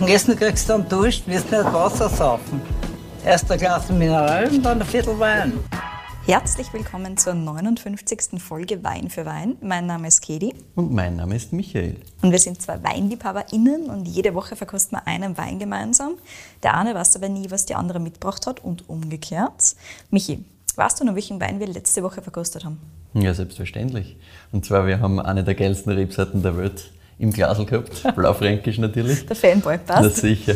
Und Essen kriegst du dann Dusch, wirst nicht Wasser saufen. Erst ein Glas Mineral und dann ein Viertel Wein. Herzlich willkommen zur 59. Folge Wein für Wein. Mein Name ist Kedi. Und mein Name ist Michael. Und wir sind zwei WeinliebhaberInnen und jede Woche verkosten wir einen Wein gemeinsam. Der eine weiß aber nie, was die andere mitgebracht hat und umgekehrt. Michi, weißt du noch, welchen Wein wir letzte Woche verkostet haben? Ja, selbstverständlich. Und zwar, wir haben eine der geilsten Rebsorten der Welt im Glasl gehabt. Blaufränkisch natürlich. Der Fanboy passt. Na sicher.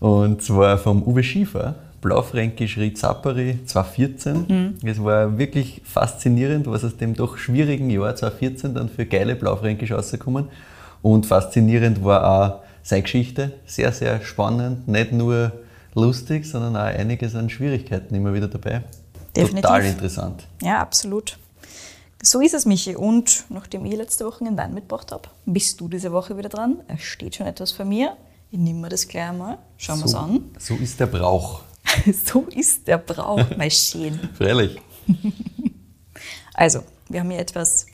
Und zwar vom Uwe Schiefer. Blaufränkisch Rizapari 2014. Mhm. Es war wirklich faszinierend, was aus dem doch schwierigen Jahr 2014 dann für geile Blaufränkisch rausgekommen. Und faszinierend war auch seine Geschichte. Sehr, sehr spannend. Nicht nur lustig, sondern auch einiges an Schwierigkeiten immer wieder dabei. Definitiv. Total interessant. Ja, absolut. So ist es, Michi. Und nachdem ich letzte Woche einen Wein mitgebracht habe, bist du diese Woche wieder dran. Es steht schon etwas von mir. Ich nehme mir das gleich einmal. Schauen wir so, es an. So ist der Brauch. so ist der Brauch, mein Schön. Freilich. Also, wir haben hier etwas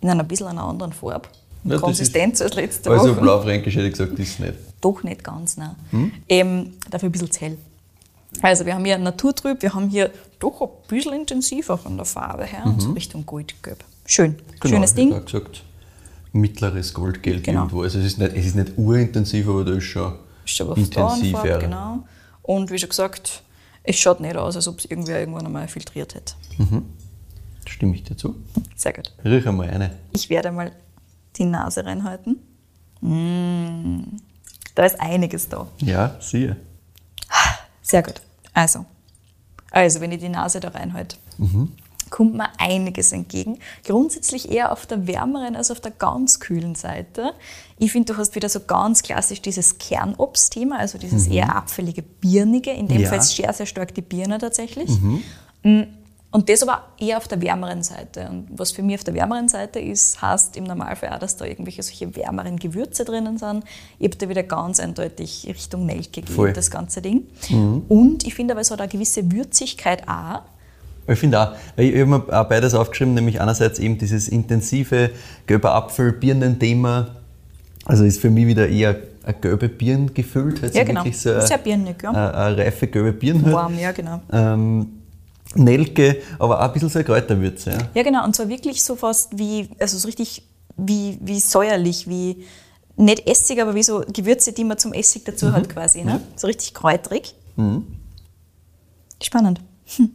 in einer bisschen einer anderen Farbe. Ja, Konsistenz als letzte Also Woche. Blaufränkisch hätte ich gesagt, ist es nicht. Doch nicht ganz, nein. Ähm, dafür ein bisschen zu hell. Also wir haben hier naturtrüb, wir haben hier doch ein bisschen intensiver von der Farbe her, und so Richtung Goldgelb. Schön, schönes Genau, ich Ding. habe gesagt, mittleres Goldgelb Genau. irgendwo. Also es ist, nicht, es ist nicht urintensiv, aber da ist schon Ist schon was da an intensiv. Farbe, ja. genau. Und wie schon gesagt, es schaut nicht aus, als ob es irgendwer irgendwann einmal filtriert hätte. Stimme ich dir zu? Sehr gut. Riech einmal eine. Ich werde mal die Nase reinhalten. Mm, da ist einiges da. Ja, siehe. Sehr gut. Also, also wenn ich die Nase da reinhalte, kommt mir einiges entgegen. Grundsätzlich eher auf der wärmeren als auf der ganz kühlen Seite. Ich finde, du hast wieder so ganz klassisch dieses Kernobstthema, also dieses eher apfelige, birnige. In dem Ja. Fall ist sehr, sehr stark die Birne tatsächlich. Mm, Und das aber eher auf der wärmeren Seite. Und was für mich auf der wärmeren Seite ist, heißt im Normalfall auch, dass da irgendwelche solche wärmeren Gewürze drinnen sind. Ich habe da wieder ganz eindeutig Richtung Nelke gegeben, das ganze Ding. Und ich finde aber, es hat eine gewisse Würzigkeit auch. Ich finde auch, ich habe mir auch beides aufgeschrieben, nämlich einerseits eben dieses intensive gelber Apfel, Birnen-Thema. Also ist für mich wieder eher eine gelbe Birn gefüllt. Halt Ja, genau. wirklich so eine, Sehr birnig, ja. eine, eine reife gelbe Birn. Halt. Warm, ja, genau. Ähm, Nelke, aber auch ein bisschen so eine Kräuterwürze. Ja. Ja, genau. Und zwar wirklich so fast wie, also so richtig wie, wie säuerlich, wie nicht Essig, aber wie so Gewürze, die man zum Essig dazu hat quasi. Ne? So richtig kräutrig. Spannend. Hm.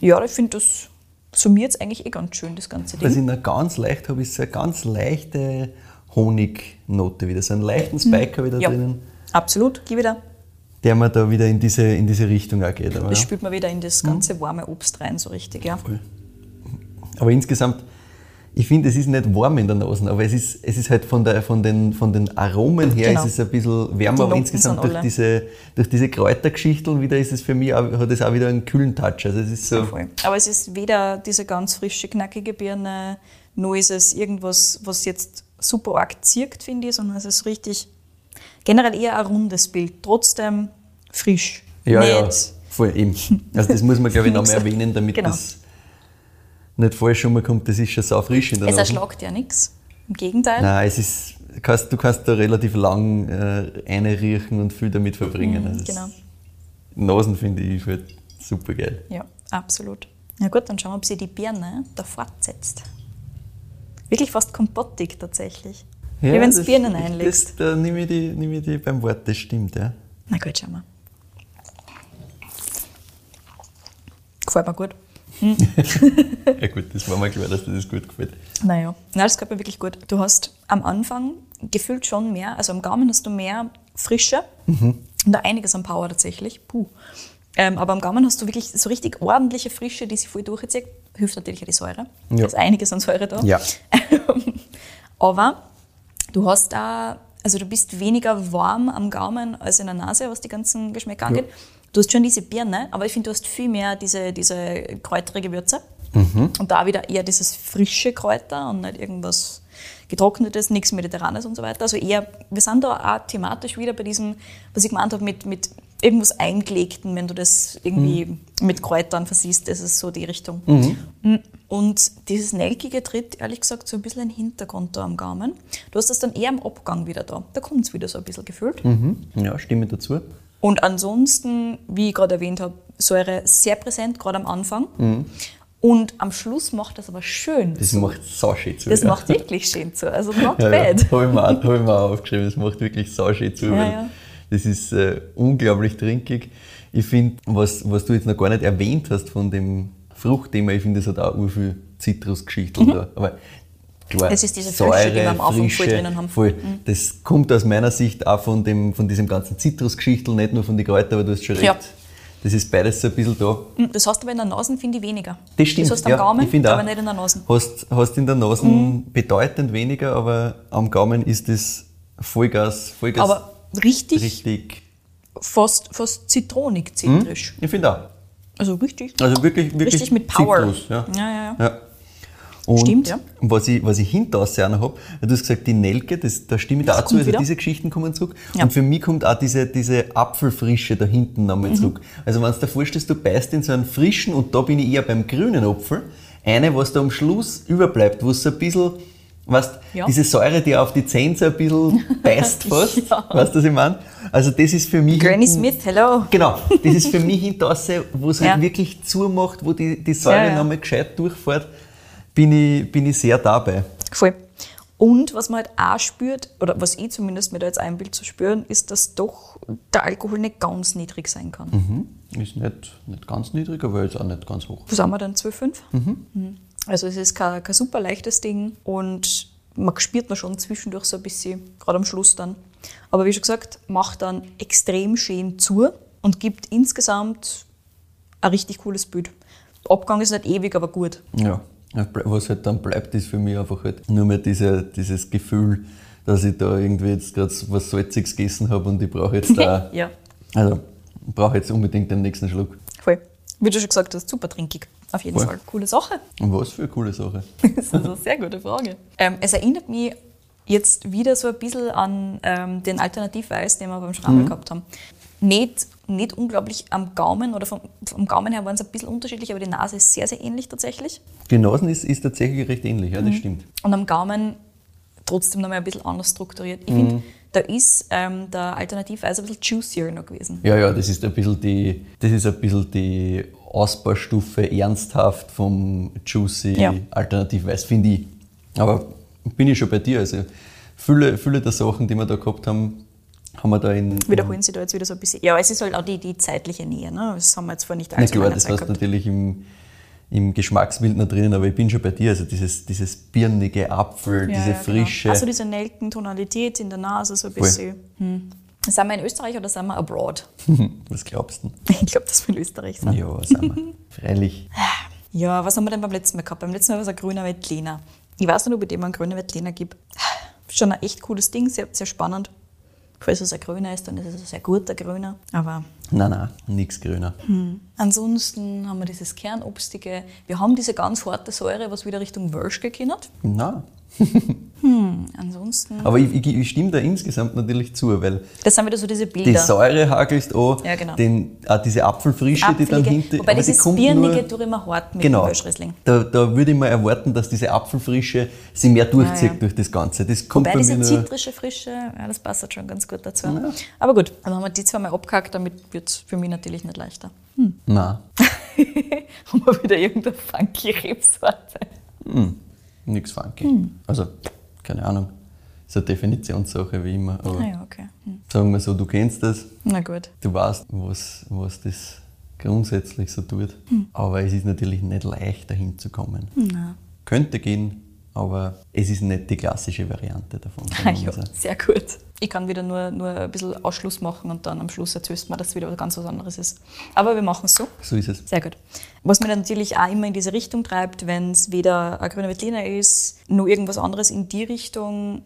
Ja, ich finde, das summiert es eigentlich eh ganz schön, das ganze Was Ding. ich noch ganz leicht habe, ist so eine ganz leichte Honignote wieder. So einen leichten Spike habe ich da Mhm. Ja, drinnen, absolut. Gib wieder. Der mir da wieder in diese, in diese Richtung auch geht. Aber, Das ja. spült man wieder in das ganze warme Obst rein, so richtig, ja. aber insgesamt, ich finde, es ist nicht warm in der Nase, aber es ist, es ist halt von, der, von, den, von den Aromen her Genau. ist es ein bisschen wärmer, aber insgesamt durch diese, durch diese Kräutergeschichten wieder ist es für mich, auch, hat es auch wieder einen kühlen Touch. Also es ist so, Voll. Aber es ist weder diese ganz frische, knackige Birne, noch ist es irgendwas, was jetzt super arg zirkt, finde ich, sondern es ist richtig, generell eher ein rundes Bild. Trotzdem frisch. Ja, ja, voll eben. Also das muss man, glaube ich, noch mehr Nix. erwähnen, damit Genau. das nicht falsch rumkommt. Das ist schon sau frisch in der Es erschlagt ja nichts. Im Gegenteil. Nein, es ist, kannst, du kannst da relativ lang äh, reinriechen und viel damit verbringen. Mhm, Also genau. Nasen finde ich halt super geil. Ja, absolut. Na gut, dann schauen wir, ob sie die Birne da fortsetzt. Wirklich fast kompottig tatsächlich. Wie wenn es das- Birnen das- einlegst. Da nehme ich, die, nehme ich die beim Wort, das stimmt, ja. Na gut, schauen wir. Gefällt mir gut. Ja gut, das war mir klar, dass dir das gut gefällt. Naja, Nein, das gefällt mir wirklich gut. Du hast am Anfang gefühlt schon mehr, also am Gaumen hast du mehr Frische und da einiges an Power tatsächlich. Puh. Ähm, aber am Gaumen hast du wirklich so richtig ordentliche Frische, die sich voll durchzieht. Hilft natürlich auch die Säure. Ja. Da ist einiges an Säure da. Ja. Aber du hast da, also du bist weniger warm am Gaumen als in der Nase, was die ganzen Geschmäcker angeht. Du hast schon diese Birne, aber ich finde, du hast viel mehr diese, diese kräuterige Würze. Und da wieder eher dieses frische Kräuter und nicht irgendwas getrocknetes, nichts Mediterranes und so weiter. Also eher, wir sind da auch thematisch wieder bei diesem, was ich gemeint habe, mit, mit irgendwas Eingelegten, wenn du das irgendwie mit Kräutern versiehst, das ist so die Richtung. Mm. Und dieses Nelkige tritt, ehrlich gesagt, so ein bisschen in den Hintergrund da am Gaumen. Du hast das dann eher am Abgang wieder da. Da kommt es wieder so ein bisschen gefühlt. Mhm. Ja, stimme dazu. Und ansonsten, wie ich gerade erwähnt habe, Säure sehr präsent, gerade am Anfang. Und am Schluss macht das aber schön. Das zu. macht sauschön zu. das ja. macht wirklich schön zu. Also not Ja, ja. bad. Habe ich, mir auch- hab ich mir auch aufgeschrieben, das macht wirklich sauschön zu. weil ja. Das ist äh, unglaublich trinkig. Ich finde, was, was du jetzt noch gar nicht erwähnt hast von dem Fruchtthema, ich finde, es hat auch viel Zitrusgeschichten da. Aber klar, Mhm. Es ist diese Frische, die wir am Anfang voll drinnen haben. Mhm. Voll. Das kommt aus meiner Sicht auch von, dem, von diesem ganzen Zitrusgeschichtel, nicht nur von den Kräutern, aber du hast schon recht. Ja. Das ist beides so ein bisschen da. Mm, Das hast du aber in der Nase, finde ich, weniger. Das stimmt. Das hast du am ja, Gaumen, aber nicht in der Nase. Hast, hast in der Nase bedeutend weniger, aber am Gaumen ist das Vollgas, Vollgas Aber richtig, richtig. fast, fast zitronig, zitrisch. Ich finde auch. Also richtig. Also wirklich, wirklich Richtig mit Power. Zitrus, ja. Ja, ja, ja. Und Stimmt, ja. Was ich, was ich hinter auch noch habe, du hast gesagt, die Nelke, das, da stimme ich Das dazu, also wieder. diese Geschichten kommen zurück. Ja. Und für mich kommt auch diese, diese Apfelfrische da hinten nochmal Mhm. zurück. Also wenn du dir vorstellst, du beißt in so einen frischen, und da bin ich eher beim grünen Apfel, eine, was da am Schluss überbleibt, wo es so ein bisschen, weißt, Ja. diese Säure, die auf die Zähne so ein bisschen beißt fast, Ja. weißt du, was ich meine? Also das ist für mich... Granny hinten- Smith, hello. Genau, das ist für mich hinterraus, wo es Ja. halt wirklich zumacht, wo die, die Säure Ja, ja. nochmal gescheit durchfährt, bin ich, bin ich sehr dabei. Voll. Und was man halt auch spürt, oder was ich zumindest mir da jetzt einbild zu spüren, ist, dass doch der Alkohol nicht ganz niedrig sein kann. Mhm. Ist nicht, nicht ganz niedrig, aber jetzt auch nicht ganz hoch. Wo sind wir dann? 12,5? Mhm. Also es ist kein, kein super leichtes Ding und man spürt man schon zwischendurch so ein bisschen, gerade am Schluss dann. Aber wie schon gesagt, macht dann extrem schön zu und gibt insgesamt ein richtig cooles Bild. Der Abgang ist nicht ewig, aber gut. Ja. Was halt dann bleibt, ist für mich einfach halt nur mehr diese, dieses Gefühl, dass ich da irgendwie jetzt gerade was Salziges gegessen habe und ich brauche jetzt da, Ja, also ich brauche jetzt unbedingt den nächsten Schluck. voll. Wie du schon gesagt hast, super trinkig. Auf jeden Voll. Fall. Coole Sache. Und was für eine coole Sache. Das ist eine sehr gute Frage. Ähm, es erinnert mich jetzt wieder so ein bisschen an ähm, den Alternativweiß, den wir beim Schrammel gehabt haben. Nicht, nicht unglaublich am Gaumen oder vom, vom Gaumen her waren es ein bisschen unterschiedlich, aber die Nase ist sehr, sehr ähnlich tatsächlich. Die Nasen ist, ist tatsächlich recht ähnlich, ja, das Mhm. stimmt. Und am Gaumen trotzdem noch mal ein bisschen anders strukturiert. Ich finde, da ist ähm, der Alternativweiß ein bisschen juicier noch gewesen. Ja, ja, das ist ein bisschen die, das ist ein bisschen die Ausbaustufe ernsthaft vom Juicy Ja. Alternativweiß, finde ich. Aber bin ich schon bei dir. Also viele, viele der Sachen, die wir da gehabt haben, haben wir da in. Wiederholen sie da jetzt wieder so ein bisschen. Ja, es ist halt auch die, die zeitliche Nähe. Ne? Das haben wir jetzt vor nicht Na allzu klar, langer das Zeit hast du gehabt. natürlich im, im Geschmacksbild noch drinnen, aber ich bin schon bei dir. Also dieses, dieses birnige Apfel, diese Frische. Genau. Also diese Nelkentonalität in der Nase, so ein bisschen. Hm. Sind wir in Österreich oder sind wir abroad? Was glaubst du? Ich glaube, dass wir in Österreich sind. Ja, sind wir. Freilich. Ja, was haben wir denn beim letzten Mal gehabt? Beim letzten Mal war es ein grüner Veltliner. Ich weiß nicht, ob ich dem einen grünen Veltliner gibt. Schon ein echt cooles Ding, sehr, sehr spannend. Falls es ein grüner ist, dann ist es ein sehr guter grüner. Aber Nein, nein, nichts grüner. ansonsten haben wir dieses Kernobstige. Wir haben diese ganz harte Säure, was wieder Richtung Wölsch gekennert. Nein. Ansonsten, Aber ich, ich, ich stimme da insgesamt natürlich zu, weil das sind wieder so diese die Bilder. Säure hakelst an, Ja, genau. den, auch diese Apfelfrische, die dann Apfelige. hinter Wobei die dieses kommt Birnige tue ich immer hart mit Genau. dem. Da, da würde ich mal erwarten, dass diese Apfelfrische sie mehr durchzieht Ja, ja. durch das Ganze. Das kommt Wobei bei diese mir zitrische Frische, ja, das passt halt schon ganz gut dazu. Aber gut, dann haben wir die zweimal abgehackt, damit wird es für mich natürlich nicht leichter. Nein, haben wir wieder irgendeine funky Rebsorte. Nichts funky. Hm. Also, keine Ahnung. Ist eine Definitionssache wie immer. Aber Ah ja, okay. Hm. sagen wir so, du kennst das, Na gut. du weißt, was, was das grundsätzlich so tut. Hm. Aber es ist natürlich nicht leicht, dahin zu kommen. Na. Könnte gehen, aber es ist nicht die klassische Variante davon. Ah, ja, sehr gut. Ich kann wieder nur, nur ein bisschen Ausschluss machen und dann am Schluss erzählst du mir, dass es wieder was ganz was anderes ist. Aber wir machen es so. So ist es. Sehr gut. Was mir natürlich auch immer in diese Richtung treibt, wenn es weder ein grüner Veltliner ist, nur irgendwas anderes in die Richtung,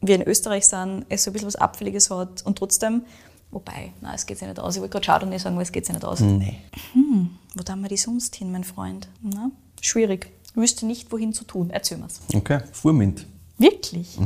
wir in Österreich sind, es so ein bisschen was Abfälliges hat und trotzdem, wobei, nein, es geht sich nicht aus. Ich wollte gerade Chardonnay sagen, aber es geht sich nicht aus. Nee. Wo tun wir die sonst hin, mein Freund? Na? Schwierig. Wüsste nicht, wohin zu tun. Erzähl mir's. Okay, Furmint. Wirklich?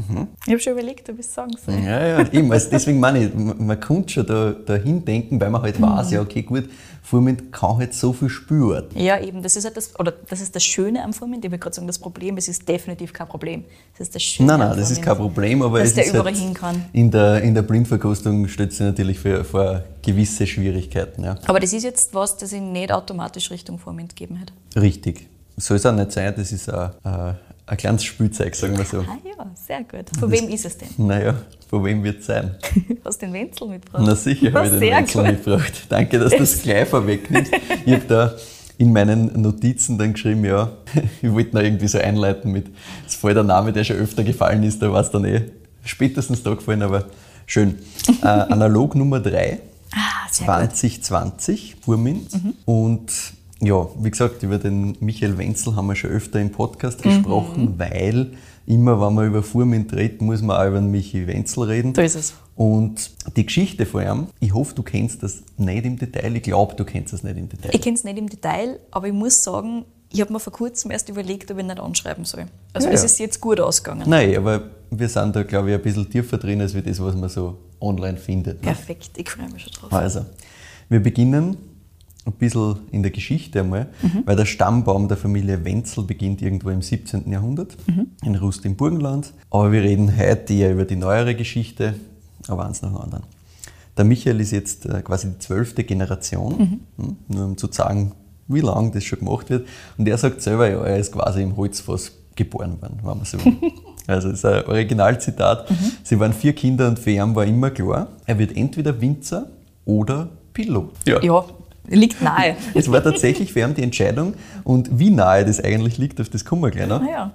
Ich habe schon überlegt, ob ich es sagen soll. Ja, ja, eben. Also deswegen meine ich, man, kann schon da, dahin denken, weil man halt weiß, ja, okay, gut, Furmint kann halt so viel spüren. Ja, eben, das ist halt das, oder das ist das Schöne am Vormund. Ich will gerade sagen, das Problem, es ist definitiv kein Problem. Das ist das Schöne Nein, nein, am das ist kein Problem, aber dass es der ist überall halt hin kann. In der, in der Blindverkostung stellt sich natürlich vor, vor gewisse Schwierigkeiten. Ja. Aber das ist jetzt was, das ich nicht automatisch Richtung Vormund gegeben hätte. Richtig. Soll es auch nicht sein, das ist ein, ein, ein kleines Spielzeug, sagen wir so. Ah ja, sehr gut. Von wem ist es denn? Naja, von wem wird es sein? Hast den Wenzel mitgebracht? Na sicher habe ich den Wenzel gut. mitgebracht. Danke, dass du das gleich vorwegnimmst. Ich habe da in meinen Notizen dann geschrieben, ja, ich wollte noch irgendwie so einleiten mit, es voll der Name, der schon öfter gefallen ist, da war es dann eh spätestens da gefallen, aber schön. Äh, Analog Nummer 3, Ah, sehr gut. 2020, Furmint. Und ja, wie gesagt, über den Michael Wenzel haben wir schon öfter im Podcast Mhm. gesprochen, weil immer, wenn man über Furmint redet, muss man auch über den Michi Wenzel reden. So ist es. Und die Geschichte von ihm, ich hoffe, du kennst das nicht im Detail. Ich glaube, du kennst das nicht im Detail. Ich kenne es nicht im Detail, aber ich muss sagen, ich habe mir vor kurzem erst überlegt, ob ich ihn nicht anschreiben soll. Also Ja, es ja. ist jetzt gut ausgegangen. Nein, aber wir sind da, glaube ich, ein bisschen tiefer drin, als wir das, was man so online findet. ne? Perfekt, ich freue mich schon drauf. Also, wir beginnen ein bisschen in der Geschichte einmal, Mhm. weil der Stammbaum der Familie Wenzel beginnt irgendwo im 17. Jahrhundert Mhm. in Rust im Burgenland. Aber wir reden heute eher über die neuere Geschichte, aber eins nach dem anderen. Der Michael ist jetzt äh, quasi die zwölfte Generation, Mhm. hm, nur um zu sagen, wie lange das schon gemacht wird. Und er sagt selber, ja, er ist quasi im Holzfass geboren worden, wenn man so will. Also das ist ein Originalzitat. Sie waren vier Kinder und für ihn war immer klar, er wird entweder Winzer oder Pilot. Ja, liegt nahe. Es war tatsächlich für ihn die Entscheidung und wie nahe das eigentlich liegt, auf das kommen wir gleich noch. Naja,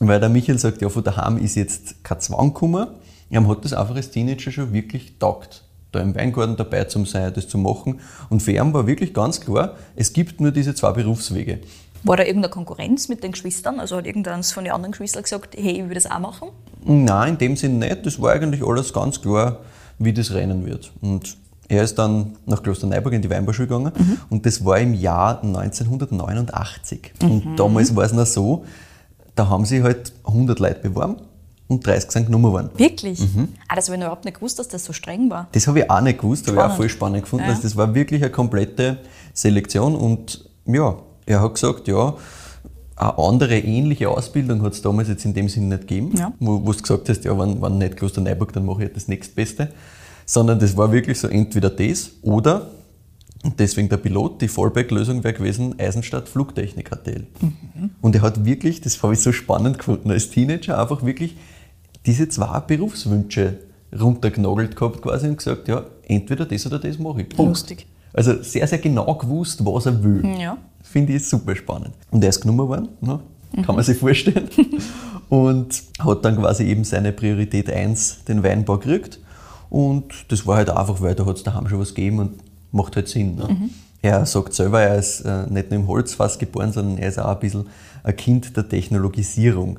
Weil der Michael sagt, ja, von daheim ist jetzt kein Zwang gekommen. Er hat das einfach als Teenager schon wirklich taugt, da im Weingarten dabei zu sein, das zu machen. Und für ihn war wirklich ganz klar, es gibt nur diese zwei Berufswege. war da irgendeine Konkurrenz mit den Geschwistern? Also hat irgendeins von den anderen Geschwistern gesagt, hey, ich will das auch machen? Nein, in dem Sinn nicht. Das war eigentlich alles ganz klar, wie das rennen wird. Und er ist dann nach Klosterneuburg in die Weinbauschule gegangen und das war im Jahr 1989. Und damals war es noch so, da haben sich halt 100 Leute beworben und 30 sind genommen worden. Wirklich? Mhm. Ah, das habe ich noch überhaupt nicht gewusst, dass das so streng war. Das habe ich auch nicht gewusst, habe ich auch voll spannend gefunden. Ja. Also das war wirklich eine komplette Selektion und ja, er hat gesagt, ja, eine andere ähnliche Ausbildung hat es damals jetzt in dem Sinn nicht gegeben, Ja. wo, du gesagt hast, ja, wenn, wenn nicht Klosterneuburg, dann mache ich das nächstbeste. Sondern das war wirklich so entweder das oder, und deswegen der Pilot, die Fallback-Lösung wäre gewesen, Eisenstadt Flugtechnik ATL. Und er hat wirklich, das habe ich so spannend gefunden, als Teenager einfach wirklich diese zwei Berufswünsche runtergenagelt gehabt quasi und gesagt, ja, entweder das oder das mache ich. Punkt. Lustig. Also sehr, sehr genau gewusst, was er will. Ja. Finde ich super spannend. Und er ist genommen worden, ne? kann man sich vorstellen. und hat dann quasi eben seine Priorität 1, den Weinbau gekriegt. Und das war halt einfach, weil da hat es daheim schon was gegeben und macht halt Sinn. Ne? Er sagt selber, er ist äh, nicht nur im Holzfass geboren, sondern er ist auch ein bisschen ein Kind der Technologisierung.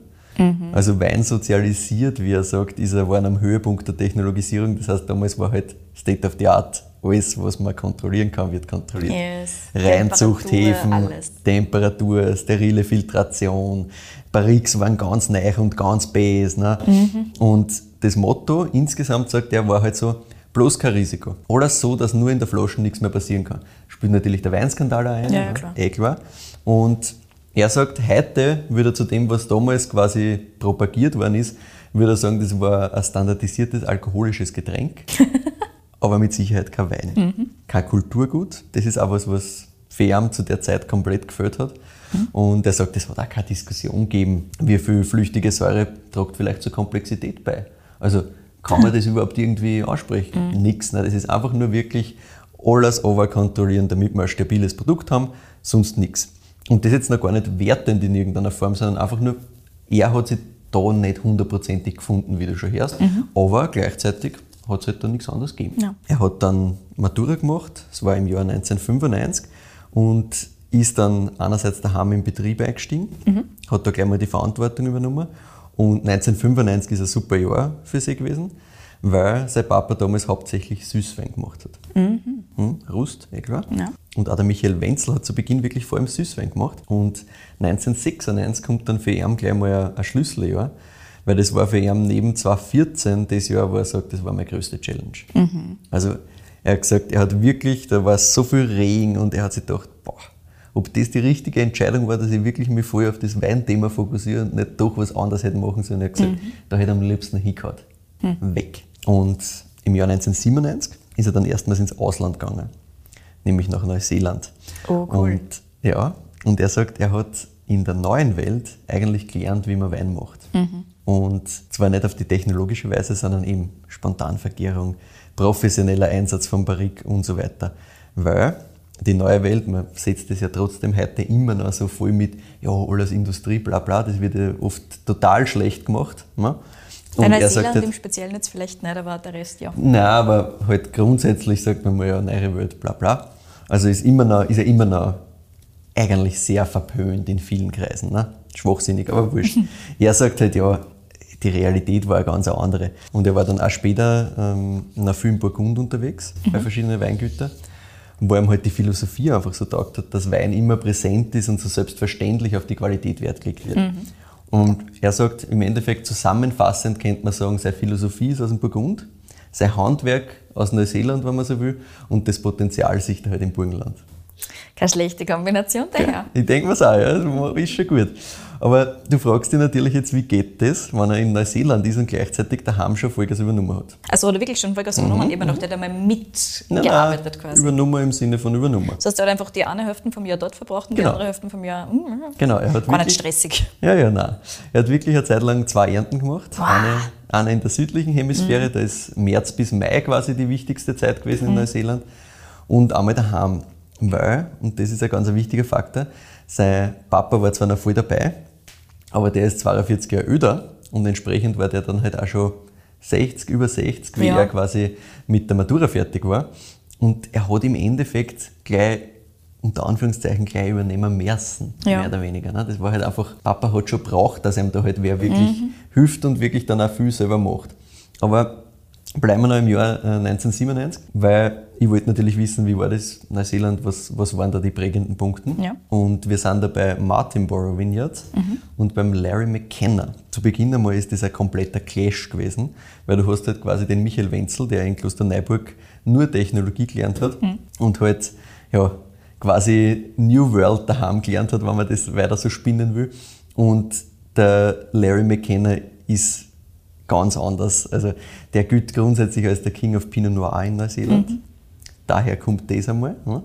Also Wein sozialisiert, wie er sagt, ist er waren am Höhepunkt der Technologisierung. Das heißt, damals war halt State of the Art. Alles, was man kontrollieren kann, wird kontrolliert. Yes. Reinzuchthäfen, Temperatur. Temperatur, sterile Filtration. Barriques waren ganz neu und ganz bes. Ne? Mhm. Und das Motto insgesamt, sagt er, war halt so, bloß kein Risiko. Alles so, dass nur in der Flasche nichts mehr passieren kann. Spielt natürlich der Weinskandal ein, Ja, ja, klar. eh klar. Und er sagt, heute würde er zu dem, was damals quasi propagiert worden ist, würde er sagen, das war ein standardisiertes alkoholisches Getränk, aber mit Sicherheit kein Wein. Mhm. Kein Kulturgut. Das ist auch was, was ihn zu der Zeit komplett gefällt hat. Mhm. Und er sagt, es hat auch keine Diskussion gegeben, wie viel flüchtige Säure tragt vielleicht zur Komplexität bei. Also kann man das überhaupt irgendwie ansprechen? Mhm. Nix. Ne? Das ist einfach nur wirklich alles overkontrollieren, damit wir ein stabiles Produkt haben, sonst nichts. Und das jetzt noch gar nicht wertend in irgendeiner Form, sondern einfach nur, er hat sich da nicht hundertprozentig gefunden, wie du schon hörst, aber gleichzeitig hat es halt da nichts anderes gegeben. Ja. Er hat dann Matura gemacht, das war im Jahr 1995 und ist dann einerseits daheim im Betrieb eingestiegen, hat da gleich mal die Verantwortung übernommen und 1995 ist ein super Jahr für sie gewesen, weil sein Papa damals hauptsächlich Süßwein gemacht hat. Hm, Rust, eh klar. Ja. Und auch der Michael Wenzel hat zu Beginn wirklich vor allem Süßwein gemacht. Und 1996 kommt dann für ihn gleich mal ein- Schlüsseljahr, Weil das war für ihn neben 2014 das Jahr, wo er sagt, das war meine größte Challenge. Also er hat gesagt, er hat wirklich, da war so viel Regen und er hat sich gedacht, boah, ob das die richtige Entscheidung war, dass ich wirklich mich voll auf das Weinthema fokussiere und nicht doch was anderes hätte machen sollen. Er hat gesagt, da hätte er am liebsten hingehauen. Weg. Und im Jahr 1997 ist er dann erstmals ins Ausland gegangen, nämlich nach Neuseeland. Oh, cool. Und, ja, und er sagt, er hat in der neuen Welt eigentlich gelernt, wie man Wein macht. Und zwar nicht auf die technologische Weise, sondern eben Spontanvergärung, professioneller Einsatz von Barrique und so weiter. Weil die neue Welt, man setzt das ja trotzdem heute immer noch so voll mit, ja, alles Industrie, bla bla, das wird ja oft total schlecht gemacht. Ne? Bei er sagt Neuseeland halt, im Speziellen jetzt vielleicht nicht, aber der Rest ja. Nein, aber halt grundsätzlich sagt man mal ja, neue Welt, bla bla. Also ist, immer noch, ist ja immer noch eigentlich sehr verpönt in vielen Kreisen. Ne? Schwachsinnig, aber wurscht. er sagt halt, ja, die Realität war eine ganz andere. Und er war dann auch später ähm, nach viel in Burgund unterwegs, bei verschiedenen Weingütern, wo ihm halt die Philosophie einfach so taugt hat, dass Wein immer präsent ist und so selbstverständlich auf die Qualität Wert gelegt wird. Und er sagt, im Endeffekt zusammenfassend könnte man sagen, seine Philosophie ist aus dem Burgund, sein Handwerk aus Neuseeland, wenn man so will, und das Potenzial sicht halt im Burgenland. Keine schlechte Kombination daher. Ich denke mir's auch, ja, das ist schon gut. Aber du fragst dich natürlich jetzt, wie geht das, wenn er in Neuseeland ist und gleichzeitig daheim schon Vollgas übernommen hat? Also hat er wirklich schon Vollgas übernommen, eben noch, der hat einmal mitgearbeitet quasi. Übernommen im Sinne von übernommen. Das heißt, er hat einfach die eine Hälfte vom Jahr dort verbracht und Genau. die andere Hälfte vom Jahr. Mm, Genau, er hat nicht wirklich, stressig. Ja, ja, nein. Er hat wirklich eine Zeit lang zwei Ernten gemacht. Eine, eine in der südlichen Hemisphäre, da ist März bis Mai quasi die wichtigste Zeit gewesen in Neuseeland. Und einmal daheim. Weil, und das ist ein ganz wichtiger Faktor, sein Papa war zwar noch voll dabei, aber der ist 42 Jahre älter und entsprechend war der dann halt auch schon 60, über 60, wie Ja. er quasi mit der Matura fertig war. Und er hat im Endeffekt gleich, unter Anführungszeichen, gleich übernehmen müssen, Ja. mehr oder weniger. Ne? Das war halt einfach, Papa hat schon braucht, dass ihm da halt wer wirklich hilft und wirklich dann auch viel selber macht. Aber bleiben wir noch im Jahr äh, 1997, weil ich wollte natürlich wissen, wie war das Neuseeland, was, was waren da die prägenden Punkte. Ja. Und wir sind da bei Martinborough Vineyards und beim Larry McKenna. Zu Beginn einmal ist das ein kompletter Clash gewesen, weil du hast halt quasi den Michael Wenzel, der in Klosterneuburg nur Technologie gelernt hat und halt ja, quasi New World daheim gelernt hat, wenn man das weiter so spinnen will. Und der Larry McKenna ist ganz anders. Also der gilt grundsätzlich als der King of Pinot Noir in Neuseeland. Daher kommt das einmal. Ne?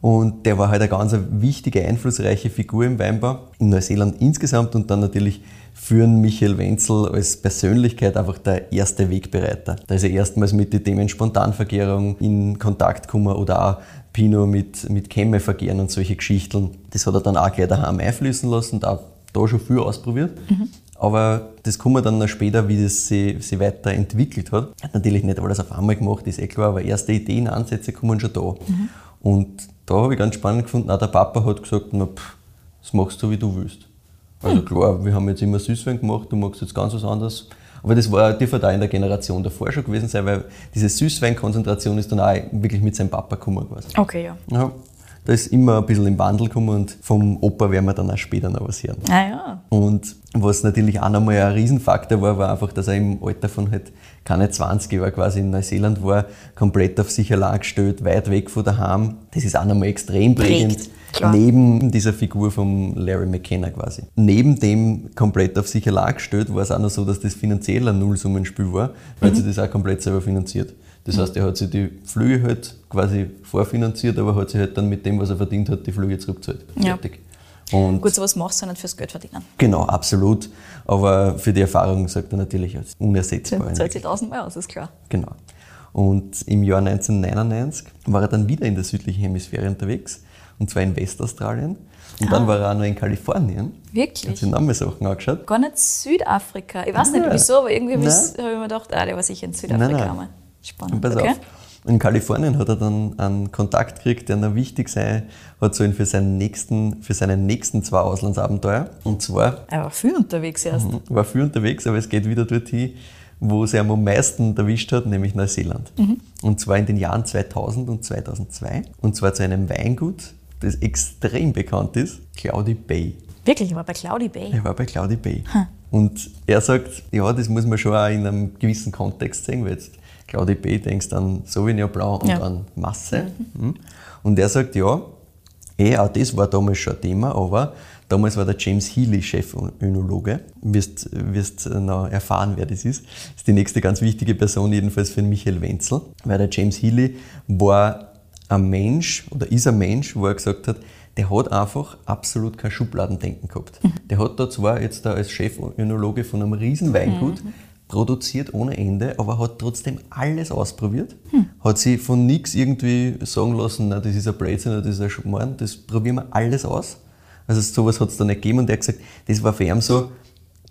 Und der war halt eine ganz wichtige, einflussreiche Figur im Weinbau in Neuseeland insgesamt und dann natürlich für den Michael Wenzel als Persönlichkeit einfach der erste Wegbereiter. Da ist er erstmals mit den Themen Spontanvergärung in Kontakt gekommen oder auch Pinot mit, mit Kämme vergären und solche Geschichten. Das hat er dann auch gleich daheim einfließen lassen und auch da schon viel ausprobiert. Aber das kommen wir dann noch später, wie das sich, sich weiterentwickelt hat. Hat natürlich nicht alles auf einmal gemacht, ist eh klar, aber erste Ideen, Ansätze kommen schon da. Und da habe ich ganz spannend gefunden, auch der Papa hat gesagt, na, pff, das machst du, wie du willst. Also klar, wir haben jetzt immer Süßwein gemacht, du magst jetzt ganz was anderes. Aber das war dürfte auch in der Generation davor schon gewesen sein, weil diese Süßweinkonzentration ist dann auch wirklich mit seinem Papa gekommen quasi. Okay, ja. Ja, da ist immer ein bisschen im Wandel gekommen und vom Opa werden wir dann auch später noch was hören. Ah ja. Und was natürlich auch nochmal ein Riesenfaktor war, war einfach, dass er im Alter von halt keine 20 Jahre quasi in Neuseeland war, komplett auf sich allein gestellt, weit weg von daheim. Das ist auch nochmal extrem prägend. Klar. Neben dieser Figur von Larry McKenna quasi. Neben dem komplett auf sich allein gestellt, war es auch noch so, dass das finanziell ein Nullsummenspiel war, weil sie das auch komplett selber finanziert. Das heißt, er hat sich die Flüge halt quasi vorfinanziert, aber hat sich halt dann mit dem, was er verdient hat, die Flüge zurückgezahlt. Ja. Fertig. Und Gut, sowas machst du nicht fürs Geld verdienen. Genau, absolut. Aber für die Erfahrung sagt er natürlich als unersetzbar. Zahlt sich tausendmal aus, ist klar. Genau. Und im Jahr 1999 war er dann wieder in der südlichen Hemisphäre unterwegs, und zwar in Westaustralien. Und dann war er auch noch in Kalifornien. Hat Wirklich? sich nochmal Sachen angeschaut. Gar nicht Südafrika. Ich weiß nicht Nein. wieso, aber irgendwie habe ich mir gedacht, ah, der war sicher in Südafrika Nein, nein. einmal. Spannend. Und pass okay. auf. In Kalifornien hat er dann einen Kontakt gekriegt, der noch wichtig sein hat sollen für, seinen nächsten, für seine nächsten zwei Auslandsabenteuer. Und zwar Er war viel unterwegs erst. war viel unterwegs, aber es geht wieder dorthin, wo es ihm am meisten erwischt hat, nämlich Neuseeland. Und zwar in den Jahren 2000 und 2002. Und zwar zu einem Weingut, das extrem bekannt ist, Cloudy Bay. Wirklich, ich war bei Cloudy Bay. Er war bei Cloudy Bay. Und er sagt, ja, das muss man schon auch in einem gewissen Kontext sehen, weil jetzt Cloudy Bay denkst an Sauvignon Blanc und Ja. an Masse. Mhm. Und er sagt, ja, eh, auch das war damals schon ein Thema, aber damals war der James Healy Chefönologe. Wirst, wirst noch erfahren, wer das ist. Das ist die nächste ganz wichtige Person, jedenfalls für den Michael Wenzel. Weil der James Healy war ein Mensch oder ist ein Mensch, wo er gesagt hat, der hat einfach absolut kein Schubladendenken gehabt. Der hat da zwar jetzt da als Chefönologe von einem riesen Weingut produziert ohne Ende, aber hat trotzdem alles ausprobiert. Hat sich von nichts irgendwie sagen lassen, na, das ist ein Blödsinn oder das ist ein Schmarrn, das probieren wir alles aus. Also sowas hat es da nicht gegeben und er hat gesagt, das war für ihn so,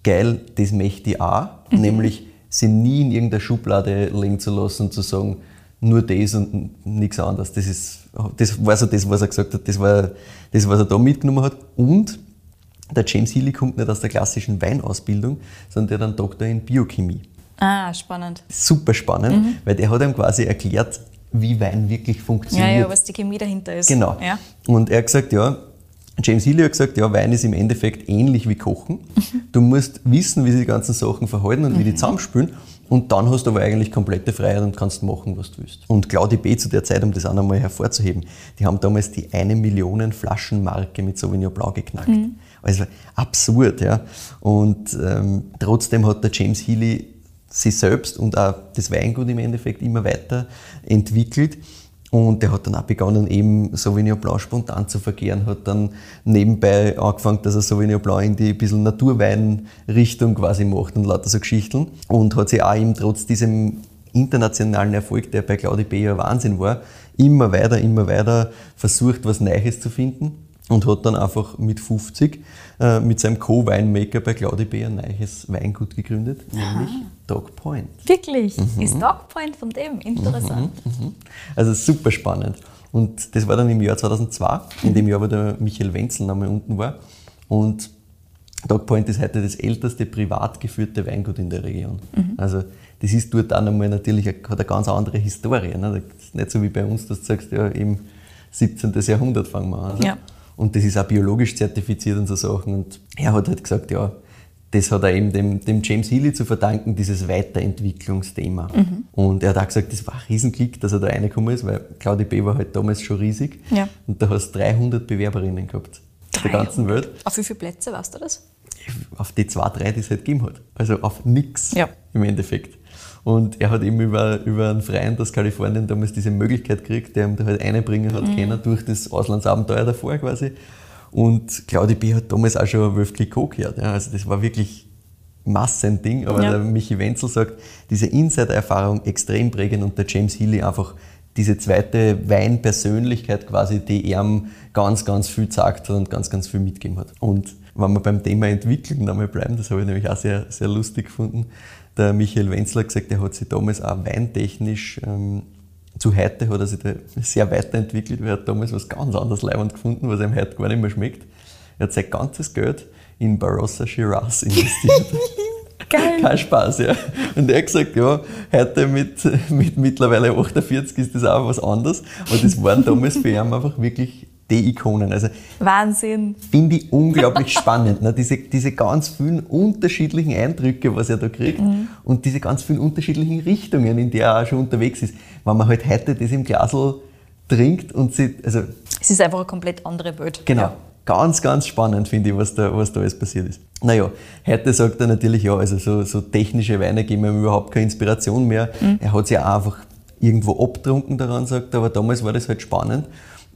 geil, das möchte ich auch, nämlich sie nie in irgendeine Schublade legen zu lassen und zu sagen, nur das und nichts anderes. Das, ist, das war so das, was er gesagt hat, das war das, was er da mitgenommen hat. Und der James Healy kommt nicht aus der klassischen Weinausbildung, sondern der hat einen Doktor in Biochemie. Ah, spannend. Super spannend, weil der hat ihm quasi erklärt, wie Wein wirklich Ja, funktioniert. ja, was die Chemie dahinter ist. Genau. Ja. Und er hat gesagt, ja, James Healy hat gesagt, ja, Wein ist im Endeffekt ähnlich wie Kochen. Du musst wissen, wie sich die ganzen Sachen verhalten und wie die zusammenspielen. Und dann hast du aber eigentlich komplette Freiheit und kannst machen, was du willst. Und Claudi B. zu der Zeit, um das auch nochmal hervorzuheben, die haben damals die eine Millionen Flaschen Marke mit Sauvignon Blanc geknackt. Also absurd, ja. Und ähm, trotzdem hat der James Healy sich selbst und auch das Weingut im Endeffekt immer weiter entwickelt. Und der hat dann auch begonnen, eben Sauvignon Blanc spontan zu verkehren, hat dann nebenbei angefangen, dass er Sauvignon Blanc in die bisschen Naturwein-Richtung quasi macht und lauter so Geschichten. Und hat sich auch eben trotz diesem internationalen Erfolg, der bei Claudi B. ja Wahnsinn war, immer weiter, immer weiter versucht, was Neues zu finden und hat dann einfach mit 50 äh, mit seinem Co-Winemaker bei Claudi B. ein neues Weingut gegründet, nämlich Dog Point. Wirklich? Mhm. Ist Dogpoint von dem? Interessant. Also super spannend. Und das war dann im Jahr 2002, in dem Jahr, wo der Michael Wenzel nochmal unten war. Und Dog Point ist heute das älteste privat geführte Weingut in der Region. Also das ist dort auch nochmal natürlich, eine- hat eine ganz andere Historie. Ne? Das ist nicht so wie bei uns, dass du sagst, ja, im 17. Jahrhundert fangen wir an. Also. Ja. Und das ist auch biologisch zertifiziert und so Sachen. Und er hat halt gesagt, ja, das hat er eben dem, dem James Healy zu verdanken, dieses Weiterentwicklungsthema. Und er hat auch gesagt, das war ein Riesenklick, dass er da reingekommen ist, weil Claudi B. war halt damals schon riesig. Ja. Und da hast du 300 Bewerberinnen gehabt. Auf der ganzen Welt. Auf wie viele Plätze, weißt du das? Auf die zwei, drei, die es halt gegeben hat. Also auf nichts Ja. im Endeffekt. Und er hat eben über, über einen Freund aus Kalifornien damals diese Möglichkeit gekriegt, der ihm da halt einbringen hat können durch das Auslandsabenteuer davor quasi. Und Claudi B. hat damals auch schon Wolf Clicquot gehört. Ja. Also das war wirklich Massending. Aber Ja. der Michi Wenzel sagt, diese Insider-Erfahrung extrem prägend und der James Healy einfach diese zweite Weinpersönlichkeit quasi, die ihm ganz, ganz viel gesagt hat und ganz, ganz viel mitgegeben hat. Und wenn wir beim Thema Entwicklung nochmal bleiben, das habe ich nämlich auch sehr, sehr lustig gefunden, der Michael Wenzler hat gesagt, er hat sich damals auch weintechnisch ähm, zu heute hat er sich da sehr weiterentwickelt, weil er hat damals was ganz anderes leibend gefunden, was ihm heute gar nicht mehr schmeckt. Er hat sein ganzes Geld in Barossa Shiraz investiert. Geil. Kein Spaß, ja. Und er hat gesagt, ja, heute mit, mit mittlerweile 48 ist das auch was anderes. Und das waren damals für ihn einfach wirklich die Ikonen. Also Wahnsinn. finde ich unglaublich spannend. Ne? Diese, diese ganz vielen unterschiedlichen Eindrücke, was er da kriegt und diese ganz vielen unterschiedlichen Richtungen, in die er auch schon unterwegs ist. Wenn man halt heute das im Glasl trinkt und sie, also Es ist einfach eine komplett andere Welt. Genau. Ganz, ganz spannend finde ich, was da, was da alles passiert ist. Naja, heute sagt er natürlich, ja, also so, so technische Weine geben ihm überhaupt keine Inspiration mehr. Er hat sich auch einfach irgendwo abtrunken daran, sagt er, aber damals war das halt spannend.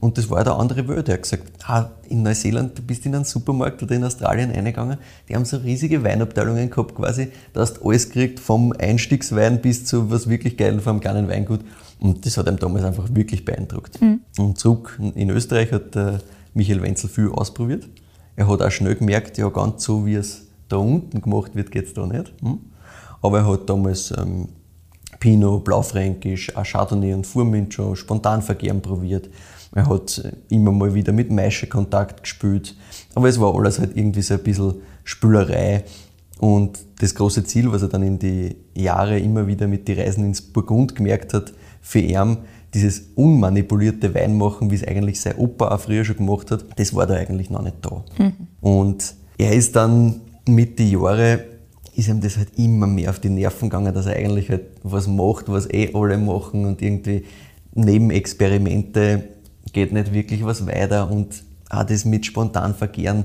Und das war eine andere Welt. Er hat gesagt, ah, in Neuseeland, du bist in einen Supermarkt oder in Australien eingegangen, die haben so riesige Weinabteilungen gehabt quasi. Da hast du alles gekriegt, vom Einstiegswein bis zu was wirklich Geilen vom kleinen Weingut. Und das hat ihm damals einfach wirklich beeindruckt. Und zurück in Österreich hat der Michael Wenzel viel ausprobiert. Er hat auch schnell gemerkt, ja, ganz so wie es da unten gemacht wird, geht es da nicht. Hm? Aber er hat damals ähm, Pinot, Blaufränkisch, auch Chardonnay und Furmint schon spontan vergären probiert. Er hat immer mal wieder mit Maische Kontakt gespielt. Aber es war alles halt irgendwie so ein bisschen Spülerei. Und das große Ziel, was er dann in die Jahre immer wieder mit den Reisen ins Burgund gemerkt hat, für ihn, dieses unmanipulierte Weinmachen, wie es eigentlich sein Opa auch früher schon gemacht hat, das war da eigentlich noch nicht da. Und er ist dann mit den Jahren ist ihm das halt immer mehr auf die Nerven gegangen, dass er eigentlich halt was macht, was eh alle machen und irgendwie neben Experimente geht nicht wirklich was weiter und auch das mit spontan verkehren,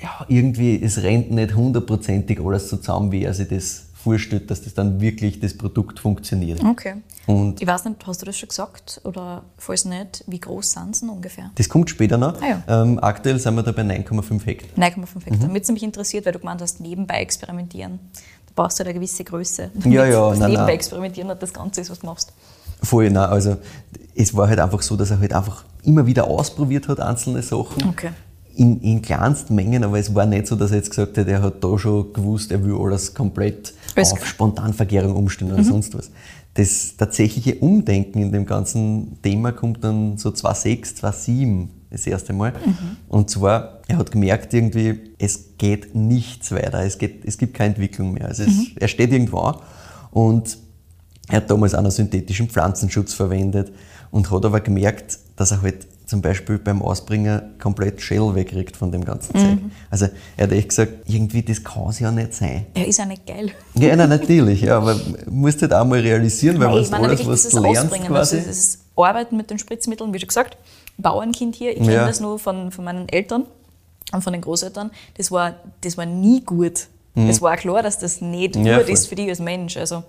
ja, irgendwie, es rennt nicht hundertprozentig alles so zusammen, wie er sich das vorstellt, dass das dann wirklich das Produkt funktioniert. Okay. Und Ich weiß nicht, hast du das schon gesagt? Oder falls nicht, wie groß sind sie ungefähr? das kommt später noch. Ah ja. ähm, aktuell sind wir da bei 9,5 Hektar. 9,5 Hektar. Mhm. Mich nämlich interessiert, weil du gemeint hast, nebenbei experimentieren. Da brauchst du halt eine gewisse Größe. Ja, ja, Das nein, nebenbei nein. experimentieren nicht das Ganze ist, was du machst. Voll, nein, also es war halt einfach so, dass er halt einfach immer wieder ausprobiert hat, einzelne Sachen. Okay. In, in kleinsten Mengen, aber es war nicht so, dass er jetzt gesagt hat, er hat da schon gewusst, er will alles komplett Alles auf klar. Spontanvergärung umstellen oder sonst was. Das tatsächliche Umdenken in dem ganzen Thema kommt dann so 2006, 2007 das erste Mal. Und zwar, er hat gemerkt irgendwie, es geht nichts weiter, es, geht, es gibt keine Entwicklung mehr. Also es, er steht irgendwo an und er hat damals auch noch synthetischen Pflanzenschutz verwendet und hat aber gemerkt, dass er halt zum Beispiel beim Ausbringen komplett Shell wegkriegt von dem ganzen Zeug. Also er hat echt gesagt, irgendwie das kann es ja nicht sein. Er ist ja nicht geil. Ja, nein, natürlich, ja, aber musst halt auch mal realisieren, weil ich meine alles, was du lernst Ausbringen. quasi. Also dieses Arbeiten mit den Spritzmitteln, wie schon gesagt, Bauernkind hier, ich kenne Ja. das nur von, von meinen Eltern und von den Großeltern. Das war, das war nie gut. Es war klar, dass das nicht Mhm. Ja, gut voll. ist für dich als Mensch. Also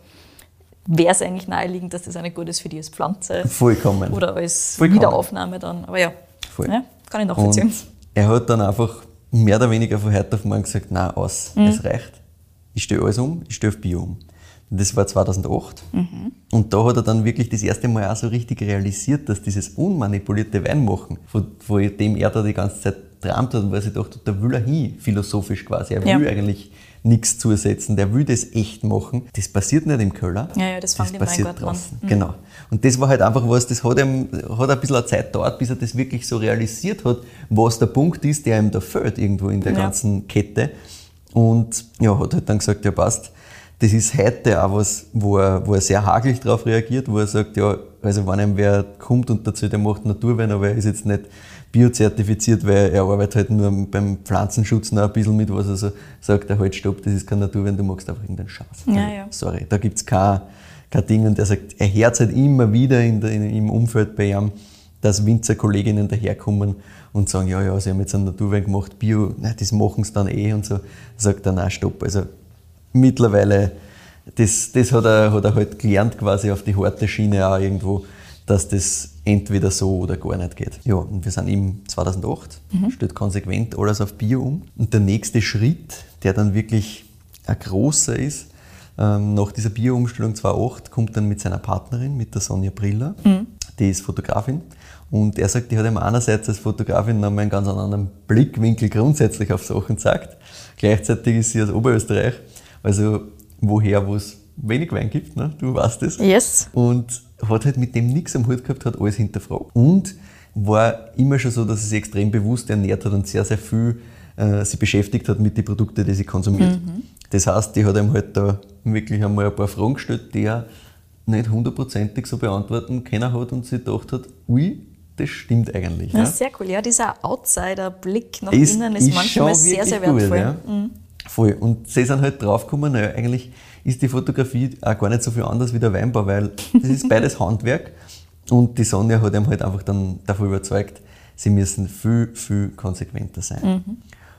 wäre es eigentlich naheliegend, dass das nicht gut ist für dich als Pflanze Vollkommen. oder als Vollkommen. Wiederaufnahme dann. Aber ja, ja kann ich nachvollziehen. Und er hat dann einfach mehr oder weniger von heute auf morgen gesagt, nein, aus, Mhm. es reicht. Ich stelle alles um, ich stelle auf Bio um. Das war 2008. Mhm. Und da hat er dann wirklich das erste Mal auch so richtig realisiert, dass dieses unmanipulierte Weinmachen, von, von dem er da die ganze Zeit träumt hat, weil er sich dachte, da will er hin, philosophisch quasi. Er Ja. will eigentlich nichts zusetzen, der will das echt machen. Das passiert nicht im Keller. Ja, ja, das im passiert draußen. Genau. Und das war halt einfach was, das hat, ihm, hat ein bisschen Zeit gedauert, bis er das wirklich so realisiert hat, was der Punkt ist, der ihm da fehlt irgendwo in der Ja. ganzen Kette. Und ja, hat halt dann gesagt, ja passt, das ist heute auch was, wo er, wo er sehr hagelig darauf reagiert, wo er sagt, ja, also wenn ihm wer kommt und dazu, der macht Naturwein, aber er ist jetzt nicht biozertifiziert, weil er arbeitet halt nur beim Pflanzenschutz noch ein bisschen mit, was er so sagt, er halt stopp, das ist kein Naturwein, du magst einfach irgendeinen Scheiß. Ja, Also, ja. Sorry, da gibt's kein, kein Ding und er sagt, er hört halt immer wieder in der, in, im Umfeld bei ihm, dass Winzerkolleginnen daherkommen und sagen, ja, ja, sie haben jetzt einen Naturwein gemacht, Bio, nein, das machen sie dann eh und so. Sagt er, nein, stopp. Also mittlerweile, das, das hat, er, hat er halt gelernt quasi auf die harte Schiene auch irgendwo, dass das entweder so oder gar nicht geht. Ja, und wir sind im 2008, steht konsequent alles auf Bio um. Und der nächste Schritt, der dann wirklich ein großer ist, ähm, nach dieser Bio-Umstellung 2008 kommt dann mit seiner Partnerin, mit der Sonja Briller, die ist Fotografin. Und er sagt, die hat ihm einerseits als Fotografin noch mal einen ganz anderen Blickwinkel grundsätzlich auf Sachen gezeigt. Gleichzeitig ist sie aus Oberösterreich, also woher, wo es wenig Wein gibt, ne? du weißt es. Yes. Und hat halt mit dem nichts am Hut gehabt, hat alles hinterfragt. Und war immer schon so, dass sie sich extrem bewusst ernährt hat und sehr, sehr viel äh, sich beschäftigt hat mit den Produkten, die sie konsumiert. Das heißt, die hat ihm halt da wirklich einmal ein paar Fragen gestellt, die er nicht hundertprozentig so beantworten können hat und sie gedacht hat, ui, das stimmt eigentlich. Ja, Ja? sehr cool. Ja, dieser Outsider-Blick nach Ist- innen ist, manchmal schon sehr, sehr wertvoll. Gut, ja. Voll. Und sie sind halt draufgekommen, naja, eigentlich ist die Fotografie auch gar nicht so viel anders wie der Weinbau, weil es ist beides Handwerk. Und die Sonja hat ihm halt einfach dann davon überzeugt, sie müssen viel, viel konsequenter sein.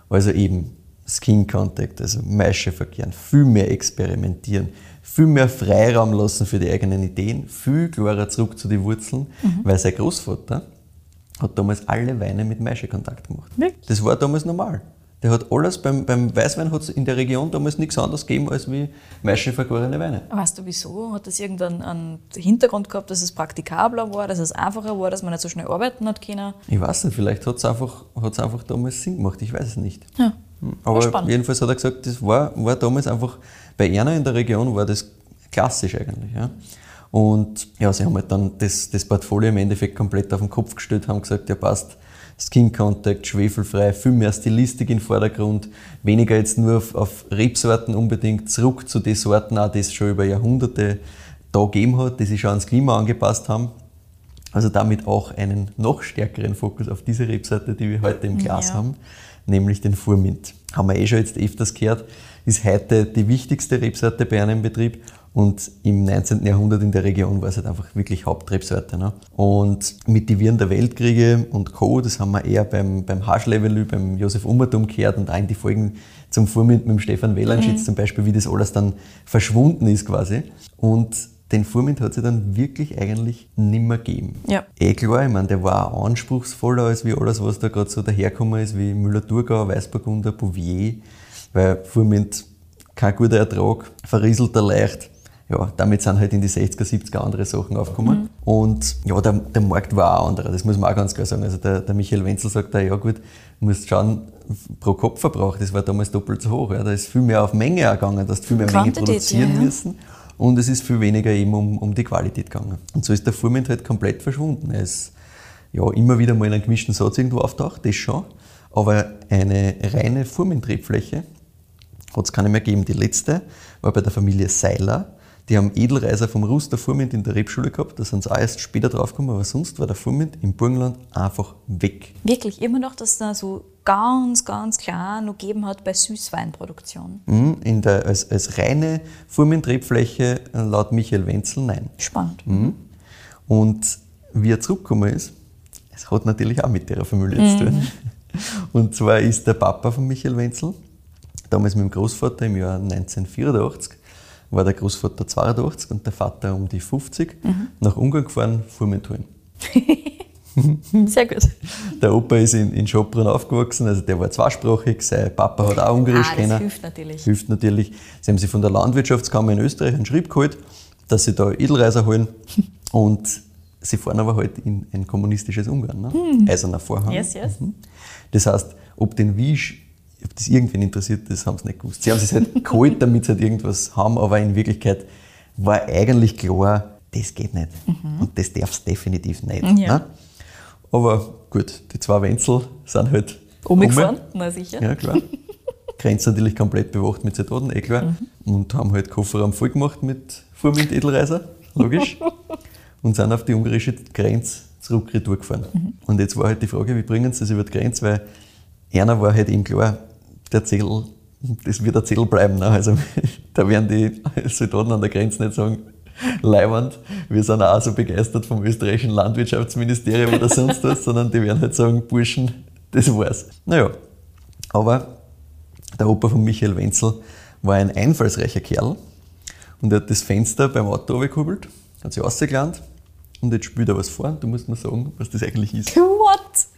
Also eben Skin Contact, also Maische verkehren, viel mehr experimentieren, viel mehr Freiraum lassen für die eigenen Ideen, viel klarer zurück zu den Wurzeln, weil sein Großvater hat damals alle Weine mit Maischekontakt gemacht. Wirklich? Das war damals normal. Der hat alles, beim, beim Weißwein hat es in der Region damals nichts anderes gegeben als wie maischevergorene Weine. Weißt du wieso? Hat das irgendeinen einen Hintergrund gehabt, dass es praktikabler war, dass es einfacher war, dass man nicht so schnell arbeiten hat können? Ich weiß nicht, vielleicht hat es einfach, hat's einfach damals Sinn gemacht, ich weiß es nicht. Ja. Hm, Aber spannend. jedenfalls hat er gesagt, das war, war damals einfach, bei einer in der Region war das klassisch eigentlich. Ja. Und ja, sie haben halt dann das, das Portfolio im Endeffekt komplett auf den Kopf gestellt, haben gesagt, ja passt, Skin Contact, schwefelfrei, viel mehr Stilistik im Vordergrund, weniger jetzt nur auf, auf Rebsorten unbedingt, zurück zu den Sorten, auch, die es schon über Jahrhunderte da gegeben hat, die sich schon ans Klima angepasst haben. Also damit auch einen noch stärkeren Fokus auf diese Rebsorte, die wir heute im Glas Ja. haben, nämlich den Furmint. Haben wir eh schon jetzt öfters gehört, ist heute die wichtigste Rebsorte bei einem Betrieb und im 19. Jahrhundert in der Region war es halt einfach wirklich Hauptrebsorte. Ne? Und mit die Viren der Weltkriege und Co., das haben wir eher beim, beim Haschlevelü, beim Josef Ummertum gehört und auch in die Folgen zum Furmint mit dem Stefan Welanschitz zum Beispiel, wie das alles dann verschwunden ist quasi. Und den Furmint hat es dann wirklich eigentlich nimmer gegeben. Ja. Eh klar, ich meine, der war auch anspruchsvoller als wie alles, was da gerade so dahergekommen ist, wie Müller-Thurgau, Weißburgunder, Bouvier, weil Furmint kein guter Ertrag, verrieselt er leicht. Ja, damit sind halt in die 60er, 70er andere Sachen aufgekommen. Und ja, der, der Markt war auch anderer, das muss man auch ganz klar sagen. Also der, der Michael Wenzel sagt da, ja gut, du musst schauen, pro Kopfverbrauch, das war damals doppelt so hoch. Ja. Da ist viel mehr auf Menge gegangen, dass du viel mehr Menge Quantität, produzieren ja, ja. müssen. Und es ist viel weniger eben um, um die Qualität gegangen. Und so ist der Furmint halt komplett verschwunden. Er ist ja immer wieder mal in einem gemischten Satz irgendwo auftaucht, das schon. Aber eine reine Furmint-Rebfläche hat es keine mehr gegeben. Die letzte war bei der Familie Seiler. Die haben Edelreiser vom Ruster Furmint in der Rebschule gehabt. Da sind sie auch erst später draufgekommen, aber sonst war der Furmint im Burgenland einfach weg. Wirklich, immer noch, dass es da so ganz, ganz klar noch gegeben hat bei Süßweinproduktion. Mhm, In der, als, als reine Furmint-Rebfläche äh, laut Michael Wenzel nein. Spannend. Und wie er zurückgekommen ist, es hat natürlich auch mit der Familie zu tun. Und zwar ist der Papa von Michael Wenzel, damals mit dem Großvater im Jahr 1984, war der Großvater 82 und der Vater um die 50, nach Ungarn gefahren, Furmint holen. Sehr gut. Der Opa ist in, in Schopron aufgewachsen, also der war zweisprachig, sein Papa hat auch Ungarisch Ah, das kennen. hilft natürlich. Hilft natürlich. Sie haben sich von der Landwirtschaftskammer in Österreich einen Schrieb geholt, dass sie da Edelreiser holen und sie fahren aber halt in ein kommunistisches Ungarn. Ne? Eiserner Vorhang. Hm. Yes, yes. Mhm. Das heißt, ob den Wisch, ob das irgendwen interessiert, das haben sie nicht gewusst. Sie haben es halt geholt, damit sie halt irgendwas haben, aber in Wirklichkeit war eigentlich klar, das geht nicht. Und das darf es definitiv nicht. Mhm. Ja. Ne? Aber gut, die zwei Wenzel sind halt Umgefahren? Na sicher. ja, klar. Grenze natürlich komplett bewacht mit Zitaten, eh klar. Und haben halt Kofferraum voll gemacht mit Furmint Edelreiser, logisch. und sind auf die ungarische Grenze zurück retour gefahren. Und jetzt war halt die Frage, wie bringen sie das über die Grenze, weil einer war halt eben klar, der Zettel, das wird ein Zettel bleiben. Ne? Also da werden die Soldaten an der Grenze nicht sagen, Leiwand, wir sind auch so begeistert vom österreichischen Landwirtschaftsministerium oder sonst was, sondern die werden halt sagen, Burschen, das war's. Naja, aber der Opa von Michael Wenzel war ein einfallsreicher Kerl und er hat das Fenster beim Auto gekurbelt, hat sich rausgelernt und jetzt spielt er was vor. Du musst mir sagen, was das eigentlich ist. What?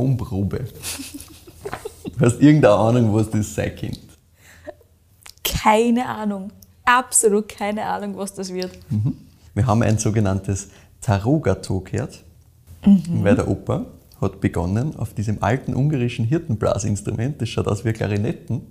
Du hast irgendeine Ahnung, was das sein könnte? Keine Ahnung. Absolut keine Ahnung, was das wird. Wir haben ein sogenanntes Tarogato gehört, weil der Opa hat begonnen, auf diesem alten ungarischen Hirtenblasinstrument, das schaut aus wie Klarinetten,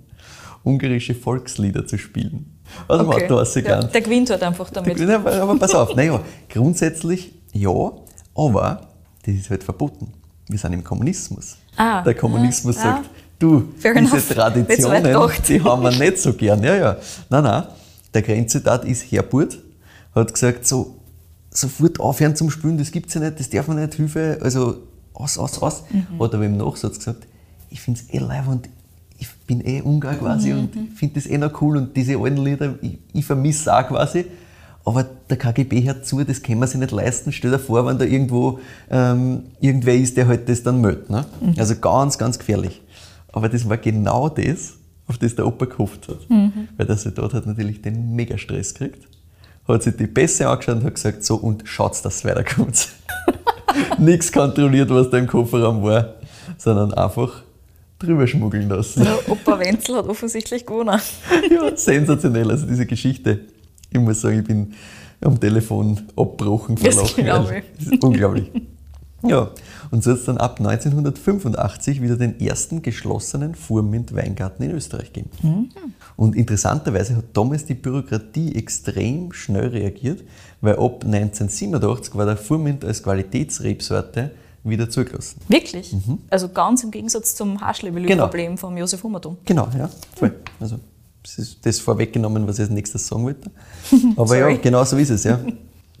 ungarische Volkslieder zu spielen. Also okay. hat er ja, der gewinnt halt einfach damit. Aber, aber pass auf, naja, grundsätzlich ja, aber das ist halt verboten. Wir sind im Kommunismus. Ah, Der Kommunismus ja, sagt, ja. du, diese enough. Traditionen, die haben wir nicht so gern. Ja, ja. Nein, nein. Der Grenzzitat ist Herburt, hat gesagt, so, sofort aufhören zum Spülen, das gibt's ja nicht, das darf man nicht, Hilfe, also aus, aus, aus. Mhm. Hat aber im Nachsatz gesagt, ich finde es eh live und ich bin eh Ungar quasi Mhm. und ich finde das eh noch cool und diese alten Lieder, ich, ich vermisse auch quasi. Aber der KGB hört zu, das können wir sich nicht leisten. Stell dir vor, wenn da irgendwo ähm, irgendwer ist, der halt das dann meldet. Ne? Mhm. Also ganz, ganz gefährlich. Aber das war genau das, auf das der Opa gehofft hat. Mhm. Weil der Soldat hat natürlich den Mega-Stress gekriegt, hat sich die Pässe angeschaut und hat gesagt, so und schaut's, dass es weiterkommt. Nichts kontrolliert, was da im Kofferraum war, sondern einfach drüber schmuggeln lassen. Der Opa Wenzel hat offensichtlich gewonnen. ja, sensationell. Also diese Geschichte, ich muss sagen, ich bin am Telefon abgebrochen vor Das Lachen. glaub weil Das ist unglaublich. Ja, Und so hat es dann ab 1985 wieder den ersten geschlossenen Furmint-Weingarten in Österreich gegeben. Mhm. Und interessanterweise hat damals die Bürokratie extrem schnell reagiert, weil ab 1987 war der Furmint als Qualitätsrebsorte wieder zugelassen. Wirklich? Also ganz im Gegensatz zum Haschlebelü-Problem vom Josef Hummertum. Genau, ja, voll. Also, das ist das vorweggenommen, was ich als nächstes sagen wollte. Aber ja, genau so ist es, ja.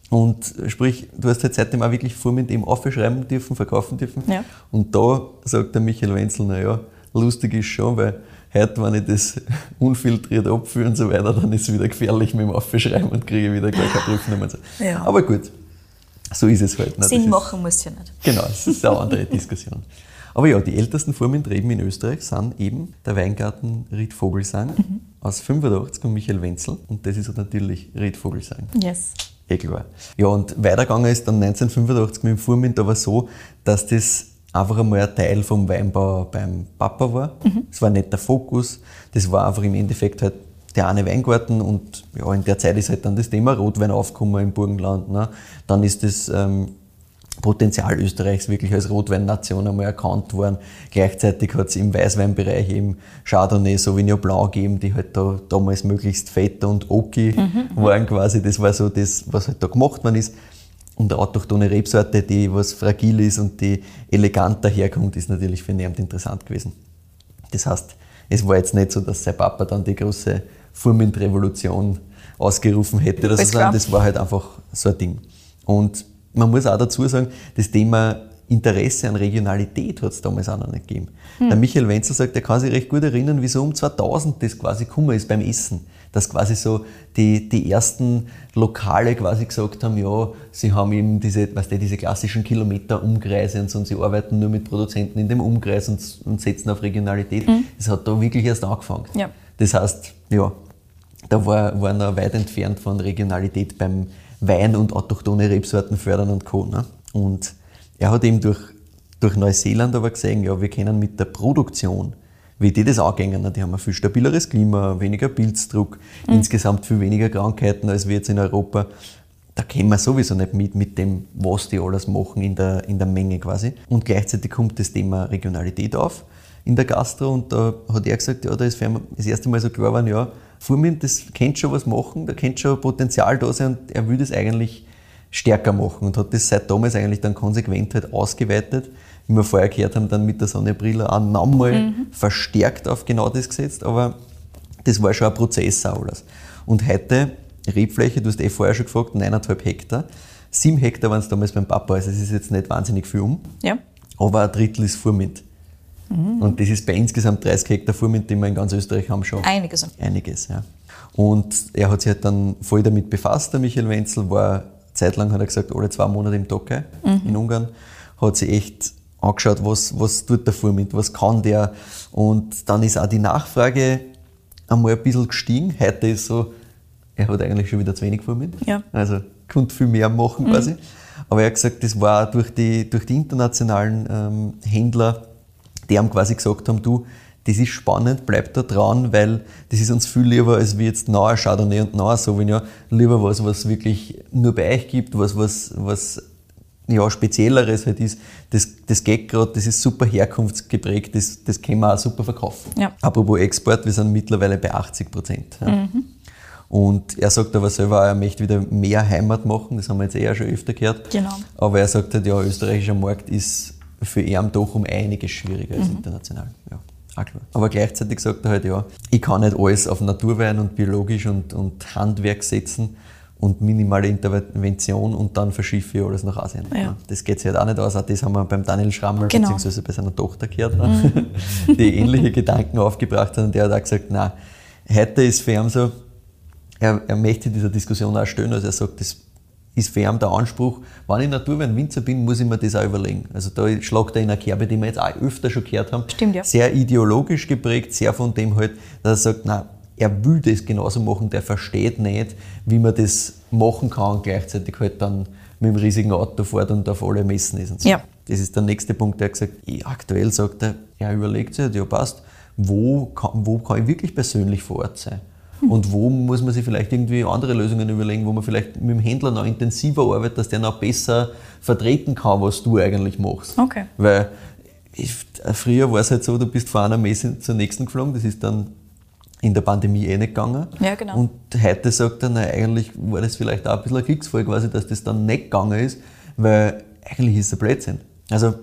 Und sprich, du hast halt seitdem auch wirklich Furmint eben aufschreiben dürfen, verkaufen dürfen. Ja. Und da sagt der Michael Wenzel, naja, lustig ist schon, weil heute, wenn ich das unfiltriert abführe und so weiter, dann ist es wieder gefährlich mit dem Aufschreiben und kriege wieder gleich eine Prüfnummer. und so. Ja. Aber gut, so ist es halt. ne? Sinn machen muss ja nicht. Genau, das ist eine andere Diskussion. Aber ja, die ältesten Furmintreben in Österreich sind eben der Weingarten Ried Vogelsang aus 85 und Michael Wenzel. Und das ist natürlich Ried Vogelsang. Yes. Eh klar. Ja, und weitergegangen ist dann 1985 mit dem Furmint aber so, dass das einfach einmal ein Teil vom Weinbau beim Papa war. Das war nicht der Fokus, das war einfach im Endeffekt halt der eine Weingarten und ja, in der Zeit ist halt dann das Thema Rotwein aufgekommen im Burgenland. Ne? Dann ist das ähm, Potenzial Österreichs wirklich als Rotweinnation einmal erkannt worden. Gleichzeitig hat es im Weißweinbereich eben Chardonnay, Sauvignon Blanc gegeben, die halt da damals möglichst fett und oki waren quasi. Das war so das, was halt da gemacht worden ist. Und eine autochthone Rebsorte, die was fragil ist und die elegant daherkommt, ist natürlich für ihn interessant gewesen. Das heißt, es war jetzt nicht so, dass sein Papa dann die große Furmint-Revolution ausgerufen hätte, sondern das war halt einfach so ein Ding. Und man muss auch dazu sagen, das Thema Interesse an Regionalität hat es damals auch noch nicht gegeben. Der Michael Wenzel sagt, er kann sich recht gut erinnern, wie so um 2000 das quasi gekommen ist beim Essen. Dass quasi so die, die ersten Lokale quasi gesagt haben, ja, sie haben eben diese, weißt du, diese klassischen Kilometer-Umkreise und so, und sie arbeiten nur mit Produzenten in dem Umkreis und, und setzen auf Regionalität. Das hat da wirklich erst angefangen. Ja. Das heißt, ja, da war, waren wir weit entfernt von Regionalität beim Wein und autochthone Rebsorten fördern und Co. Ne? Und er hat eben durch, durch Neuseeland aber gesehen, ja, wir können mit der Produktion, wie die das angehen, ne? die haben ein viel stabileres Klima, weniger Pilzdruck, insgesamt viel weniger Krankheiten als wir jetzt in Europa. Da können wir sowieso nicht mit, mit dem, was die alles machen in der, in der Menge quasi. Und gleichzeitig kommt das Thema Regionalität auf in der Gastro und da hat er gesagt, ja, da ist das erste Mal so klar geworden, ja, Furmint, das kennt schon was machen, da kennt schon Potenzial da sein und er will das eigentlich stärker machen und hat das seit damals eigentlich dann konsequent halt ausgeweitet. Wie wir vorher gehört haben, dann mit der Sonne Brille auch nochmal verstärkt auf genau das gesetzt, aber das war schon ein Prozess auch alles. Und heute, Rebfläche, du hast eh vorher schon gefragt, 9,5 Hektar. 7 Hektar waren es damals beim Papa, also es ist jetzt nicht wahnsinnig viel um Ja. aber ein Drittel ist Furmint. Und das ist bei insgesamt 30 Hektar Furmint, die wir in ganz Österreich haben, schon Einiges. einiges. Ja. Und er hat sich halt dann voll damit befasst, der Michael Wenzel, war zeitlang, hat er gesagt, alle zwei Monate im Tokai in Ungarn, hat sich echt angeschaut, was, was tut der Furmint, was kann der. Und dann ist auch die Nachfrage einmal ein bisschen gestiegen. Heute ist so, er hat eigentlich schon wieder zu wenig Furmint. Ja. Also konnte viel mehr machen quasi. Aber er hat gesagt, das war durch die, durch die internationalen ähm, Händler, die haben quasi gesagt haben, du, das ist spannend, bleib da dran, weil das ist uns viel lieber, als wie jetzt neuer Chardonnay und neuer Sauvignon. Lieber was, was wirklich nur bei euch gibt, was, was, was ja, Spezielleres halt ist. Das, das geht gerade, das ist super herkunftsgeprägt, das, das können wir auch super verkaufen. Ja. Apropos Export, wir sind mittlerweile bei 80 Prozent. Ja. Und er sagt aber selber, auch, er möchte wieder mehr Heimat machen, das haben wir jetzt eher schon öfter gehört. Genau. Aber er sagt halt, ja, österreichischer Markt ist für ihn doch um einiges schwieriger als international. Ja. Aber gleichzeitig sagt er halt, ja, ich kann nicht alles auf Naturwein und biologisch und, und Handwerk setzen und minimale Intervention und dann verschiffe ich alles nach Asien. Ja. Das geht sich halt auch nicht aus. Auch das haben wir beim Daniel Schrammel Genau. beziehungsweise bei seiner Tochter gehört, die ähnliche Gedanken aufgebracht hat und der hat auch gesagt, nein, heute ist für ihn so, er, er möchte dieser Diskussion auch stellen, also er sagt, das ist für ihn der Anspruch, wenn ich Naturweinwinzer bin, muss ich mir das auch überlegen. Also da schlagt er in eine Kerbe, die wir jetzt auch öfter schon gehört haben. Stimmt, ja. Sehr ideologisch geprägt, sehr von dem halt, dass er sagt, nein, er will das genauso machen, der versteht nicht, wie man das machen kann und gleichzeitig halt dann mit dem riesigen Auto fährt und auf alle Messen ist. Und so. Ja. Das ist der nächste Punkt, der hat gesagt, eh, aktuell sagt er, er überlegt sich, ja passt, wo kann, wo kann ich wirklich persönlich vor Ort sein? Und wo muss man sich vielleicht irgendwie andere Lösungen überlegen, wo man vielleicht mit dem Händler noch intensiver arbeitet, dass der noch besser vertreten kann, was du eigentlich machst. Okay. Weil ich, früher war es halt so, du bist von einer Messe zur nächsten geflogen, das ist dann in der Pandemie eh nicht gegangen. Ja, genau. Und heute sagt er, na, eigentlich war das vielleicht auch ein bisschen ein Kriegsfall quasi, dass das dann nicht gegangen ist, weil eigentlich ist es ein Blödsinn. Also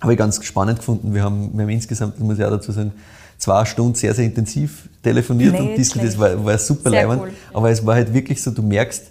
habe ich ganz spannend gefunden. Wir haben, wir haben insgesamt, das muss ich auch dazu sagen, zwei Stunden sehr, sehr intensiv telefoniert Nicht und. Das war, war super leibend. cool. Aber es war halt wirklich so, du merkst,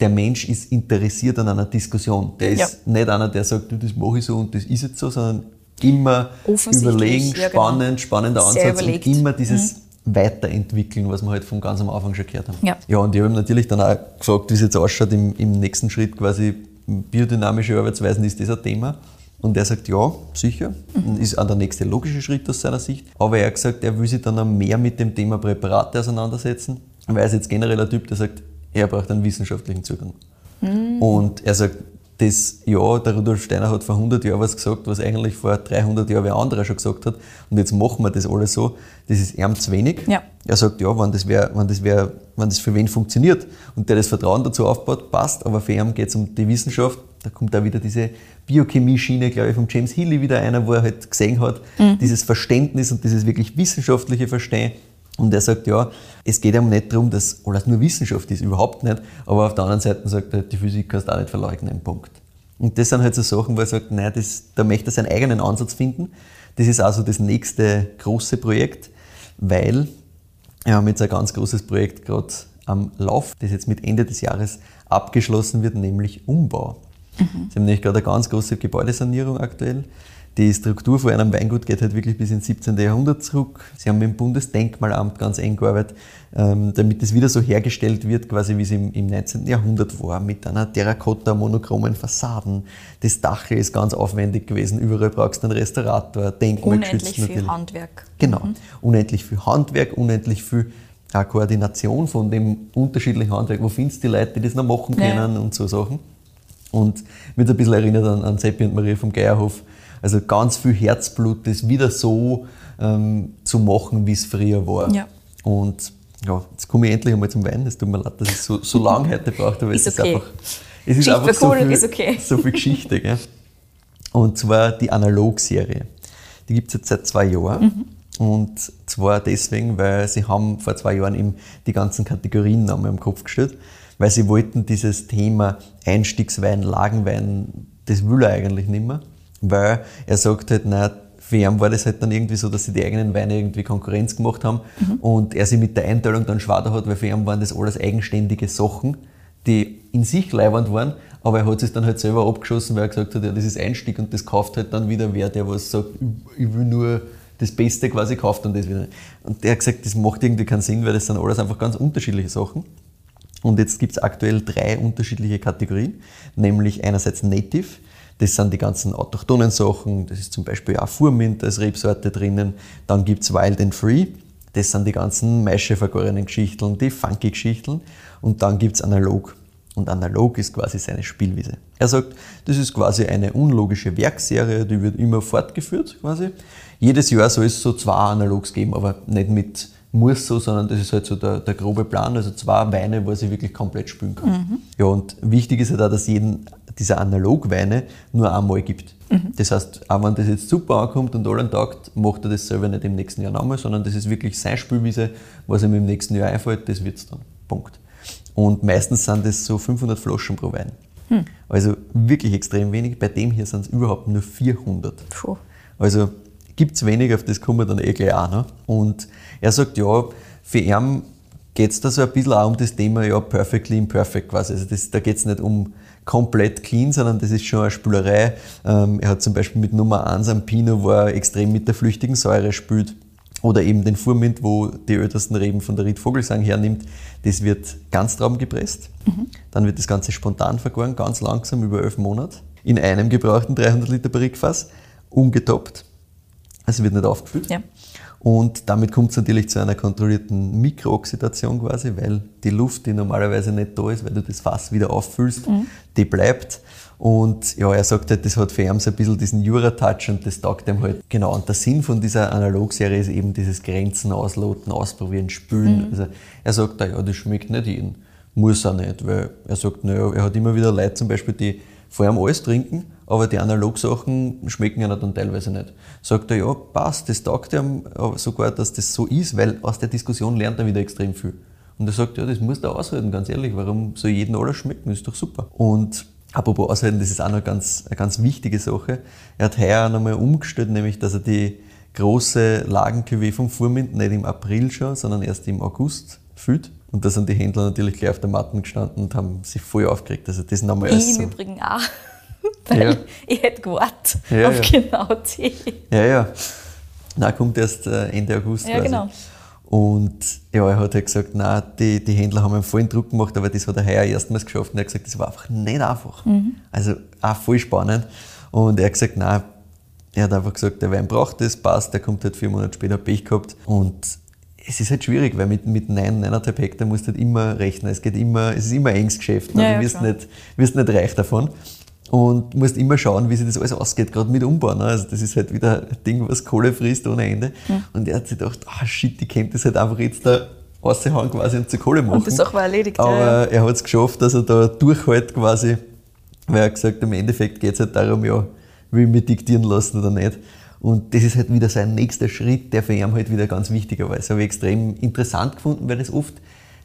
der Mensch ist interessiert an einer Diskussion. Der ist Ja. nicht einer, der sagt, du, das mache ich so und das ist jetzt so, sondern immer überlegen, ja, genau. spannend, spannender Sehr Ansatz und immer dieses Weiterentwickeln, was wir halt von ganz am Anfang schon gehört haben. Ja. ja, und ich habe natürlich dann auch gefragt, wie es jetzt ausschaut im, im nächsten Schritt quasi biodynamische Arbeitsweisen, ist das ein Thema? Und er sagt, ja, sicher, und ist auch der nächste logische Schritt aus seiner Sicht. Aber er hat gesagt, er will sich dann auch mehr mit dem Thema Präparate auseinandersetzen, weil er ist jetzt generell ein Typ, der sagt, er braucht einen wissenschaftlichen Zugang. Und er sagt, das, ja, der Rudolf Steiner hat vor 100 Jahren was gesagt, was eigentlich vor 300 Jahren wer anderer schon gesagt hat. Und jetzt machen wir das alles so. Das ist ihm zu wenig. Ja. Er sagt, ja, wenn das, wär, wenn, das wär, wenn das für wen funktioniert und der das Vertrauen dazu aufbaut, passt. Aber für ihn geht es um die Wissenschaft. Da kommt da wieder diese Biochemie-Schiene, glaube ich, von James Healy wieder einer, wo er halt gesehen hat, dieses Verständnis und dieses wirklich wissenschaftliche Verstehen. Und er sagt, ja, es geht ihm nicht darum, dass alles nur Wissenschaft ist, überhaupt nicht. Aber auf der anderen Seite sagt er, die Physik kannst du auch nicht verleugnen, Punkt. Und das sind halt so Sachen, wo er sagt, nein, das, da möchte er seinen eigenen Ansatz finden. Das ist also das nächste große Projekt, weil wir haben jetzt ein ganz großes Projekt gerade am Lauf, das jetzt mit Ende des Jahres abgeschlossen wird, nämlich Umbau. Sie haben nämlich gerade eine ganz große Gebäudesanierung aktuell. Die Struktur von einem Weingut geht halt wirklich bis ins 17. Jahrhundert zurück. Sie haben mit dem Bundesdenkmalamt ganz eng gearbeitet, ähm, damit es wieder so hergestellt wird, quasi wie es im, im 19. Jahrhundert war, mit einer Terrakotta-monochromen Fassaden. Das Dach ist ganz aufwendig gewesen. Überall brauchst du einen Restaurator, denkmalgeschützt Unendlich viel natürlich. Handwerk. Genau. Unendlich viel Handwerk, unendlich viel auch Koordination von dem unterschiedlichen Handwerk. Wo findest du die Leute, die das noch machen Ja. können und so Sachen. Und mich ein bisschen erinnert an, an Seppi und Maria vom Geierhof. Also ganz viel Herzblut, das wieder so ähm, zu machen, wie es früher war. Ja. Und ja, jetzt komme ich endlich einmal zum Wein. Es tut mir leid, dass ich so, so lange heute brauche, aber Ist es okay. ist einfach, es ist einfach so viel, ist okay. so viel Geschichte. Gell? Und zwar die Analog-Serie. Die gibt es jetzt seit zwei Jahren. Und zwar deswegen, weil sie haben vor zwei Jahren eben die ganzen Kategorien nochmal im Kopf gestellt, weil sie wollten dieses Thema Einstiegswein, Lagenwein, das will er eigentlich nicht mehr, weil er sagt halt, nein, für ihn war das halt dann irgendwie so, dass sie die eigenen Weine irgendwie Konkurrenz gemacht haben und er sich mit der Einteilung dann schwer hat, weil für ihn waren das alles eigenständige Sachen, die in sich leibend waren, aber er hat es dann halt selber abgeschossen, weil er gesagt hat, ja, das ist Einstieg und das kauft halt dann wieder wer, der was sagt, ich- will nur das Beste quasi kauft dann das wieder. Und der hat gesagt, das macht irgendwie keinen Sinn, weil das sind alles einfach ganz unterschiedliche Sachen. Und jetzt gibt es aktuell drei unterschiedliche Kategorien, nämlich einerseits Native, das sind die ganzen autochthonen Sachen, das ist zum Beispiel auch Furmint als Rebsorte drinnen. Dann gibt es Wild and Free, das sind die ganzen maischevergorenen Geschichten, die funky Geschichten. Und dann gibt es Analog. Und Analog ist quasi seine Spielwiese. Er sagt, das ist quasi eine unlogische Werkserie, die wird immer fortgeführt quasi. Jedes Jahr soll es so zwei Analogs geben, aber nicht mit muss so, sondern das ist halt so der, der grobe Plan, also zwei Weine, wo sich wirklich komplett spülen kann. Ja, und wichtig ist halt auch, dass jeden dieser Analogweine nur einmal gibt. Das heißt, auch wenn das jetzt super ankommt und allen taugt, macht er das selber nicht im nächsten Jahr nochmal, sondern das ist wirklich sein Spielwiese, was ihm im nächsten Jahr einfällt, das wird's dann. Punkt. Und meistens sind das so 500 Flaschen pro Wein. Also wirklich extrem wenig. Bei dem hier sind es überhaupt nur 400. Puh. Also gibt es wenig, auf das kommen wir dann eh gleich auch noch. Und er sagt, ja, für ihn geht es da so ein bisschen auch um das Thema, ja, perfectly imperfect quasi. Also das, da geht es nicht um komplett clean, sondern das ist schon eine Spülerei. Ähm, er hat zum Beispiel mit Nummer 1 am Pinot, wo er extrem mit der flüchtigen Säure spült. Oder eben den Furmint, wo die ältesten Reben von der Ried Vogelsang hernimmt. Das wird Ganztrauben gepresst. Dann wird das Ganze spontan vergoren, ganz langsam über elf Monate. In einem gebrauchten 300 Liter Barrikfass, ungetoppt. Also wird nicht aufgefüllt. Ja. Und damit kommt es natürlich zu einer kontrollierten Mikrooxidation quasi, weil die Luft, die normalerweise nicht da ist, weil du das Fass wieder auffüllst, die bleibt. Und ja, er sagt halt, das hat für ihn so ein bisschen diesen Jura-Touch und das taugt ihm halt. Genau, und der Sinn von dieser Analogserie ist eben dieses Grenzen ausloten, ausprobieren, spülen. Also er sagt, ja, das schmeckt nicht jeden. Muss er nicht, weil er sagt, naja, er hat immer wieder Leute zum Beispiel, die vor allem alles trinken, aber die Analogsachen schmecken ja dann teilweise nicht. Sagt er, ja, passt, das taugt ihm sogar, dass das so ist, weil aus der Diskussion lernt er wieder extrem viel. Und er sagt, ja, das muss er aushalten, ganz ehrlich, warum soll jedem alles schmecken, ist doch super. Und apropos aushalten, das ist auch noch ganz, eine ganz wichtige Sache. Er hat heuer auch nochmal umgestellt, nämlich, dass er die große Lagen-QW vom Furmint nicht im April schon, sondern erst im August füllt. Und da sind die Händler natürlich gleich auf der Matten gestanden und haben sich voll aufgeregt. Also das nochmal Ich als im so. Übrigen auch. Weil Ja. ich hätte gewartet Ja, auf ja. genau die. Ja, ja. Nein, kommt erst äh, Ende August Ja, quasi. genau. Und ja, er hat halt gesagt, nein, die, die Händler haben einen vollen Druck gemacht, aber das hat er heuer erstmals geschafft. Und er hat gesagt, das war einfach nicht einfach. Mhm. Also auch voll spannend. Und er hat gesagt, nein, er hat einfach gesagt, der Wein braucht das, passt, der kommt halt vier Monate später Pech gehabt. Und es ist halt schwierig, weil mit, mit 9, 9,5 Hektar musst du halt immer rechnen. Es geht immer, es ist immer ein enges Geschäft. Ne? Ja, ja, du wirst klar. nicht, wirst nicht reich davon. Und musst immer schauen, wie sich das alles ausgeht, gerade mit Umbau. Ne? Also das ist halt wieder ein Ding, was Kohle frisst ohne Ende. Und er hat sich gedacht, ah shit, die könnte das halt einfach jetzt da raushauen quasi und zur Kohle machen. Und die Sache war erledigt. Aber ja, ja. er hat es geschafft, dass er da durchhält quasi, weil er hat gesagt, im Endeffekt geht es halt darum, ja, will ich mich diktieren lassen oder nicht. Und das ist halt wieder sein nächster Schritt, der für ihn halt wieder ganz wichtiger war. Das habe ich extrem interessant gefunden, weil das oft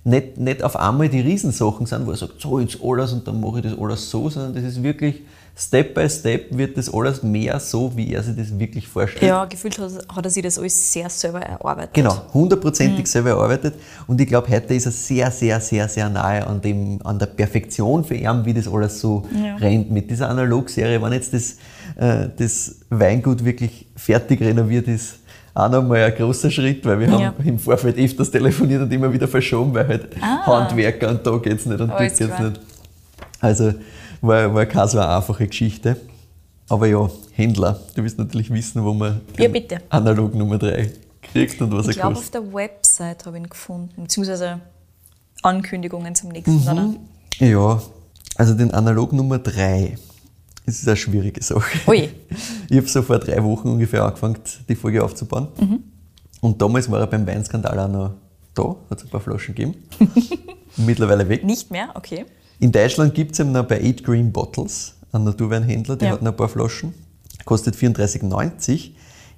nicht, nicht auf einmal die Riesensachen sind, wo er sagt, so jetzt alles und dann mache ich das alles so, sondern das ist wirklich Step by Step wird das alles mehr so, wie er sich das wirklich vorstellt. ja, gefühlt hat, er sich das alles sehr selber erarbeitet. Genau, hundertprozentig selber erarbeitet. Und ich glaube, heute ist er sehr, sehr, sehr, sehr nahe an, dem, an der Perfektion für ihn, wie das alles so Ja. rennt. Mit dieser Analogserie, wenn jetzt das, äh, das Weingut wirklich fertig renoviert ist, auch nochmal ein großer Schritt, weil wir Ja. haben im Vorfeld öfters telefoniert und immer wieder verschoben, weil halt Ah. Handwerker und da geht's nicht und da Alles geht's klar. nicht. Also war, war keine so eine einfache Geschichte. Aber ja, Händler, du willst natürlich wissen, wo man Ja, bitte. Analog Nummer 3 kriegt und was Ich er glaube, kostet. auf der Website habe ich ihn gefunden, beziehungsweise Ankündigungen zum nächsten. Mhm. Oder? Ja, also den Analog Nummer 3. Das ist eine schwierige Sache. Ui. Ich habe so vor drei Wochen ungefähr angefangen, die Folge aufzubauen. Mhm. Und damals war er beim Weinskandal auch noch da, hat es ein paar Flaschen gegeben. Mittlerweile weg. Nicht mehr? Okay. In Deutschland gibt es eben noch bei Eight Green Bottles einen Naturweinhändler, der Ja. hat noch ein paar Flaschen. Kostet 34,90.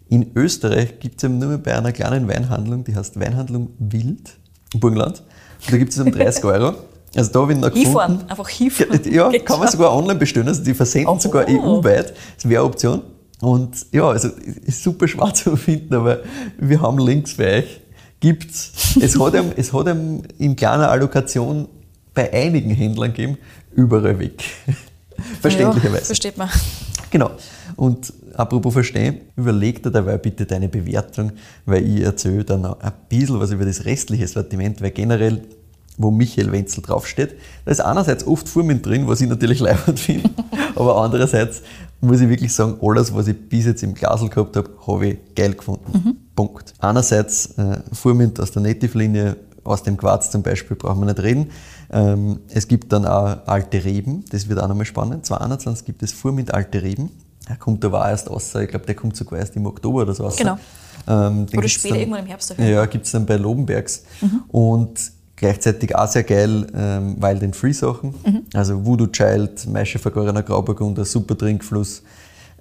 In Österreich gibt es eben nur mehr bei einer kleinen Weinhandlung, die heißt Weinhandlung Wild im Burgenland. Und da gibt es um 30 Euro. Also da habe ich noch Hinfahren, gefunden. einfach hinfahren. Ja, Geht kann man schon. sogar online bestellen. Also die versenden Oh. sogar EU-weit. Das wäre eine Option. Und ja, also ist super schwer zu finden, aber wir haben Links für euch. Gibt's. Es hat ihm, es hat ihm in kleiner Allokation bei einigen Händlern gegeben, überall weg. Verständlicherweise. Ja, versteht man. Genau. Und apropos verstehen, überleg dir dabei bitte deine Bewertung, weil ich erzähle dann ein bisschen was über das restliche Sortiment, weil generell, wo Michael Wenzel draufsteht, da ist einerseits oft Furmin drin, was ich natürlich leibend finde, aber andererseits muss ich wirklich sagen, alles, was ich bis jetzt im Glasl gehabt habe, habe ich geil gefunden. Punkt. Einerseits äh, Furmint aus der Native-Linie, aus dem Quarz zum Beispiel, brauchen wir nicht reden. Ähm, es gibt dann auch alte Reben, das wird auch nochmal spannend. 2021 gibt es Furmint alte Reben. Er kommt aber auch erst raus, ich glaube, der kommt sogar erst im Oktober oder so raus. Genau. Ähm, Oder später, dann- irgendwann im Herbst Ja, gibt es dann bei Lobenbergs. Und gleichzeitig auch sehr geil, ähm, weil den Free-Sachen, also Voodoo Child, Maische vergorener Grauburgunder, super Trinkfluss,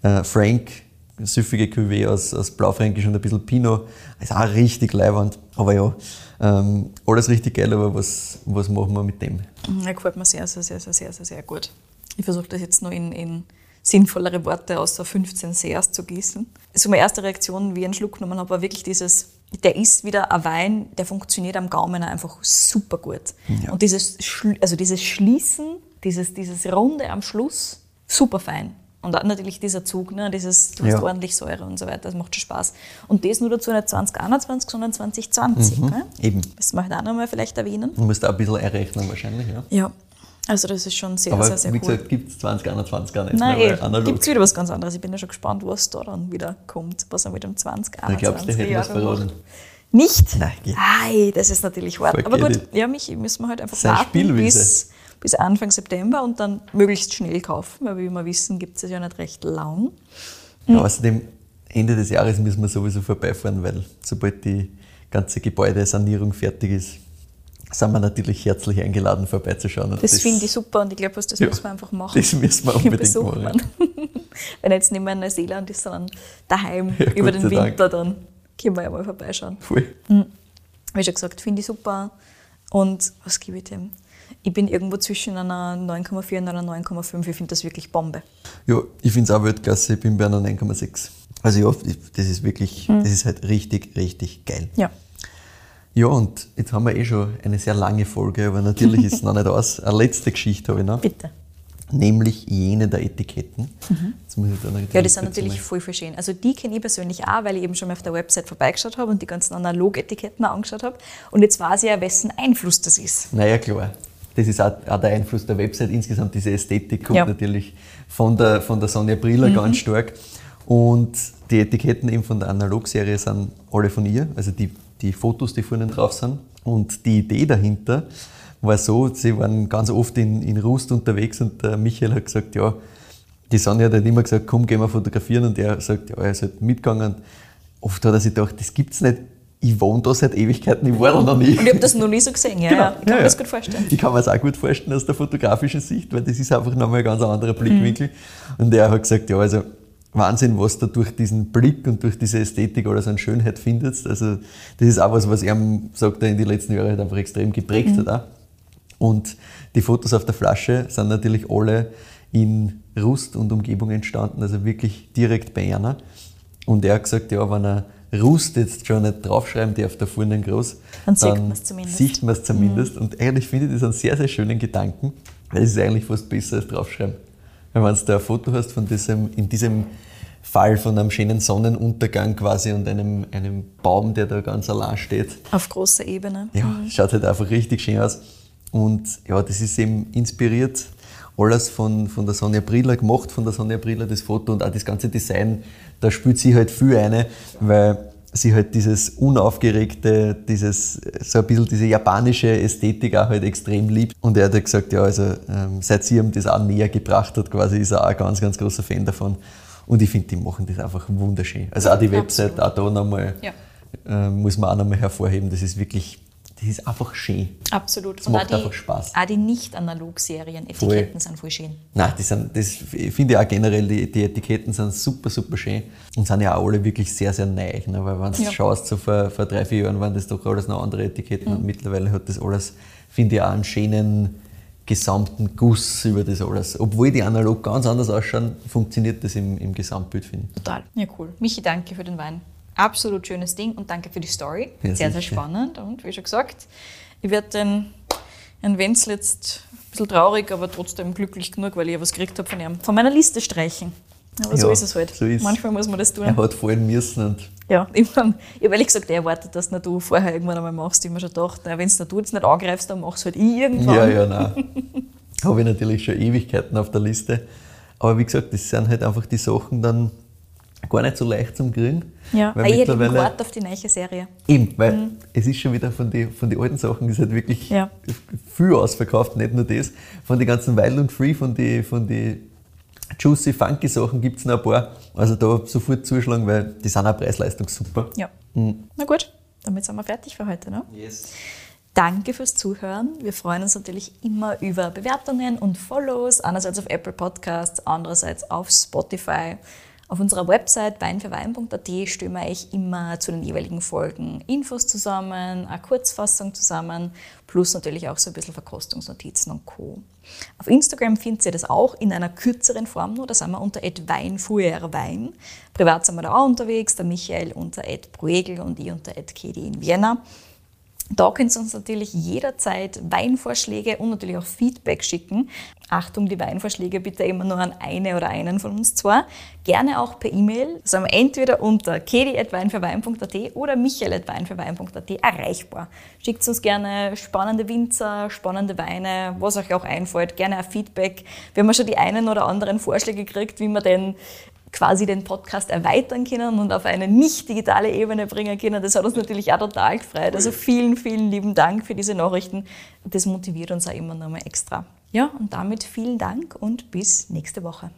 äh, Frank, süffige Cuvée aus, aus Blaufränkisch und ein bisschen Pinot, ist auch richtig leiwand. Aber ja, ähm, alles richtig geil, aber was, was machen wir mit dem? Ja, gefällt mir sehr, sehr, sehr, sehr, sehr, sehr, sehr gut. Ich versuche das jetzt noch in, in sinnvollere Worte außer 15 Seers zu gießen. So meine erste Reaktion, wie ich einen Schluck genommen habe, war wirklich dieses, der ist wieder ein Wein, der funktioniert am Gaumen einfach super gut. Ja. Und dieses, also dieses Schließen, dieses, dieses Runde am Schluss, super fein. Und natürlich dieser Zug, ne, dieses, du hast Ja. ordentlich Säure und so weiter, das macht schon Spaß. Und das nur dazu nicht 2021, sondern 2020. Ne? Eben. Das möchte ich auch nochmal vielleicht erwähnen. Du musst auch ein bisschen errechnen wahrscheinlich, ja. Ja. Also das ist schon sehr, Aber sehr, sehr wie cool. gesagt, gibt es 2021 gar nicht Nein, mehr, eh, analog. gibt es wieder was ganz anderes. Ich bin ja schon gespannt, was da dann wieder kommt, was er mit dem Da 2021 glaubst der hätte was verraten. Nicht? Nein, geht. Ei, das ist natürlich hart. Voll Aber gut, geht ja, mich müssen wir halt einfach Sein warten bis, bis Anfang September und dann möglichst schnell kaufen, weil wie wir wissen, gibt es ja nicht recht lang. Ja, außerdem, Ende des Jahres müssen wir sowieso vorbeifahren, weil sobald die ganze Gebäudesanierung fertig ist, sind wir natürlich herzlich eingeladen, vorbeizuschauen. Und Das, finde ich super und ich glaube, das Ja, müssen wir einfach machen. das müssen wir unbedingt Besuchen machen. Wenn jetzt nicht mehr in Neuseeland ist, sondern daheim Ja, über den sei Dank. Winter, dann können wir ja mal vorbeischauen. Voll. Wie schon gesagt, finde ich super. Und was gebe ich dem? Ich bin irgendwo zwischen einer 9,4 und einer 9,5. Ich finde das wirklich Bombe. Ja, ich finde es auch Weltklasse, ich bin bei einer 9,6. Also ja, das ist wirklich, das ist halt richtig, richtig geil. Ja. Ja, und jetzt haben wir eh schon eine sehr lange Folge, aber natürlich ist es noch nicht aus. Eine letzte Geschichte habe ich noch, Bitte. nämlich jene der Etiketten. Jetzt muss ich da noch Ja, die sind natürlich voll, schön. Also die kenne ich persönlich auch, weil ich eben schon mal auf der Website vorbeigeschaut habe und die ganzen Analog-Etiketten angeschaut habe. Und jetzt weiß ich ja, wessen Einfluss das ist. Naja, klar. Das ist auch, auch der Einfluss der Website. Insgesamt diese Ästhetik kommt Ja. natürlich von der, von der Sonja Briller ganz stark. Und die Etiketten eben von der Analog-Serie sind alle von ihr, also die, die Fotos, die vorne drauf sind. Und die Idee dahinter war so, sie waren ganz oft in, in Rust unterwegs und der Michael hat gesagt, ja, die Sonja hat halt immer gesagt, komm, gehen wir fotografieren und er sagt, ja, er ist halt mitgegangen. Und oft hat er sich gedacht, das gibt's nicht. Ich wohne da seit Ewigkeiten, ich war da noch nie. Und ich habe das noch nie so gesehen. Ja, ja. Ich kann mir das gut vorstellen. Ich kann mir das auch gut vorstellen aus der fotografischen Sicht, weil das ist einfach nochmal ein ganz anderer Blickwinkel. Und er hat gesagt, ja, also Wahnsinn, was du durch diesen Blick und durch diese Ästhetik alles an Schönheit findest. Also das ist auch was, was er sagt, er in den letzten Jahren halt einfach extrem geprägt hat. Auch. Und die Fotos auf der Flasche sind natürlich alle in Rust und Umgebung entstanden, also wirklich direkt bei einer. Und er hat gesagt, ja, wenn er Rust jetzt schon nicht draufschreiben darf, da vorne groß, Dann zumindest. Sieht man es zumindest. Und eigentlich finde ich das einen sehr, sehr schönen Gedanken, weil es ist eigentlich fast besser als draufschreiben. Wenn du da ein Foto hast von diesem, in diesem Fall von einem schönen Sonnenuntergang quasi und einem, einem Baum, der da ganz allein steht, Auf großer Ebene. ja, schaut halt einfach richtig schön aus. Und ja, das ist eben inspiriert, alles von, von der Sonja Briller gemacht, von der Sonja Briller das Foto und auch das ganze Design, da spielt sie halt viel eine, weil sie halt dieses unaufgeregte, dieses, so ein bisschen diese japanische Ästhetik auch halt extrem liebt. Und er hat halt gesagt, ja, also ähm, seit sie ihm das auch näher gebracht hat, quasi ist er auch ein ganz, ganz großer Fan davon. Und ich finde, die machen das einfach wunderschön. Also auch die Website, auch da nochmal, Ja. äh, muss man auch nochmal hervorheben, das ist wirklich, das ist einfach schön. Absolut. Es macht einfach Spaß. Auch die Nicht-Analog-Serien, Etiketten sind voll schön. Nein, die sind, das ich finde ich auch generell, die, die Etiketten sind super, super schön und sind ja auch alle wirklich sehr, sehr neu. Ne? Weil wenn du Ja. schaust, so vor, vor drei, vier Jahren waren das doch alles noch andere Etiketten Mhm. und mittlerweile hat das alles, finde ich, auch einen schönen gesamten Guss über das alles. Obwohl die analog ganz anders ausschauen, funktioniert das im, im Gesamtbild, finde ich. Total. Ja, cool. Michi, danke für den Wein. Absolut schönes Ding und danke für die Story. Ja, sehr, sehr sicher. spannend und wie schon gesagt, ich werde den Herrn Wenzel jetzt ein bisschen traurig, aber trotzdem glücklich genug, weil ich ja was gekriegt habe von ihm, von meiner Liste streichen. Aber so Ja, ist es halt. so ist- Manchmal muss man das tun. Er hat fallen müssen und Ja, ich, mein, ich habe ehrlich gesagt erwartet, dass du vorher irgendwann einmal machst. Ich habe mir schon gedacht, wenn du jetzt nicht angreifst, dann machst halt ich irgendwann. Ja, ja, nein. Habe ich natürlich schon Ewigkeiten auf der Liste. Aber wie gesagt, das sind halt einfach die Sachen dann gar nicht so leicht zum Kriegen. Ja, weil weil ich hätte gewartet auf die neue Serie. Eben, weil es ist schon wieder von den von die alten Sachen, ist halt wirklich Ja. viel ausverkauft, nicht nur das. Von den ganzen Wild und Free, von den von die Juicy, Funky Sachen gibt es noch ein paar. Also da sofort zuschlagen, weil die sind auch Preis-Leistung super. Ja. Mhm. Na gut, damit sind wir fertig für heute. Ne? Yes. Danke fürs Zuhören. Wir freuen uns natürlich immer über Bewertungen und Follows, einerseits auf Apple Podcasts, andererseits auf Spotify. Auf unserer Website weinfürwein.at stellen wir euch immer zu den jeweiligen Folgen Infos zusammen, eine Kurzfassung zusammen, plus natürlich auch so ein bisschen Verkostungsnotizen und Co. Auf Instagram findet ihr das auch in einer kürzeren Form nur, da sind wir unter @weinfuerwein. Privat sind wir da auch unterwegs, der Michael unter @proegel und ich unter @kedi in Vienna. Da könnt ihr uns natürlich jederzeit Weinvorschläge und natürlich auch Feedback schicken. Achtung, die Weinvorschläge bitte immer nur an eine oder einen von uns zwei. Gerne auch per E-Mail, also entweder unter kedi.weinfürwein.at oder michael.weinfürwein.at erreichbar. Schickt uns gerne spannende Winzer, spannende Weine, was euch auch einfällt, gerne ein Feedback. Wir haben schon die einen oder anderen Vorschläge gekriegt, wie man denn quasi den Podcast erweitern können und auf eine nicht digitale Ebene bringen können. Das hat uns natürlich auch total gefreut. Also vielen, vielen lieben Dank für diese Nachrichten. Das motiviert uns auch immer nochmal extra. Ja, und damit vielen Dank und bis nächste Woche.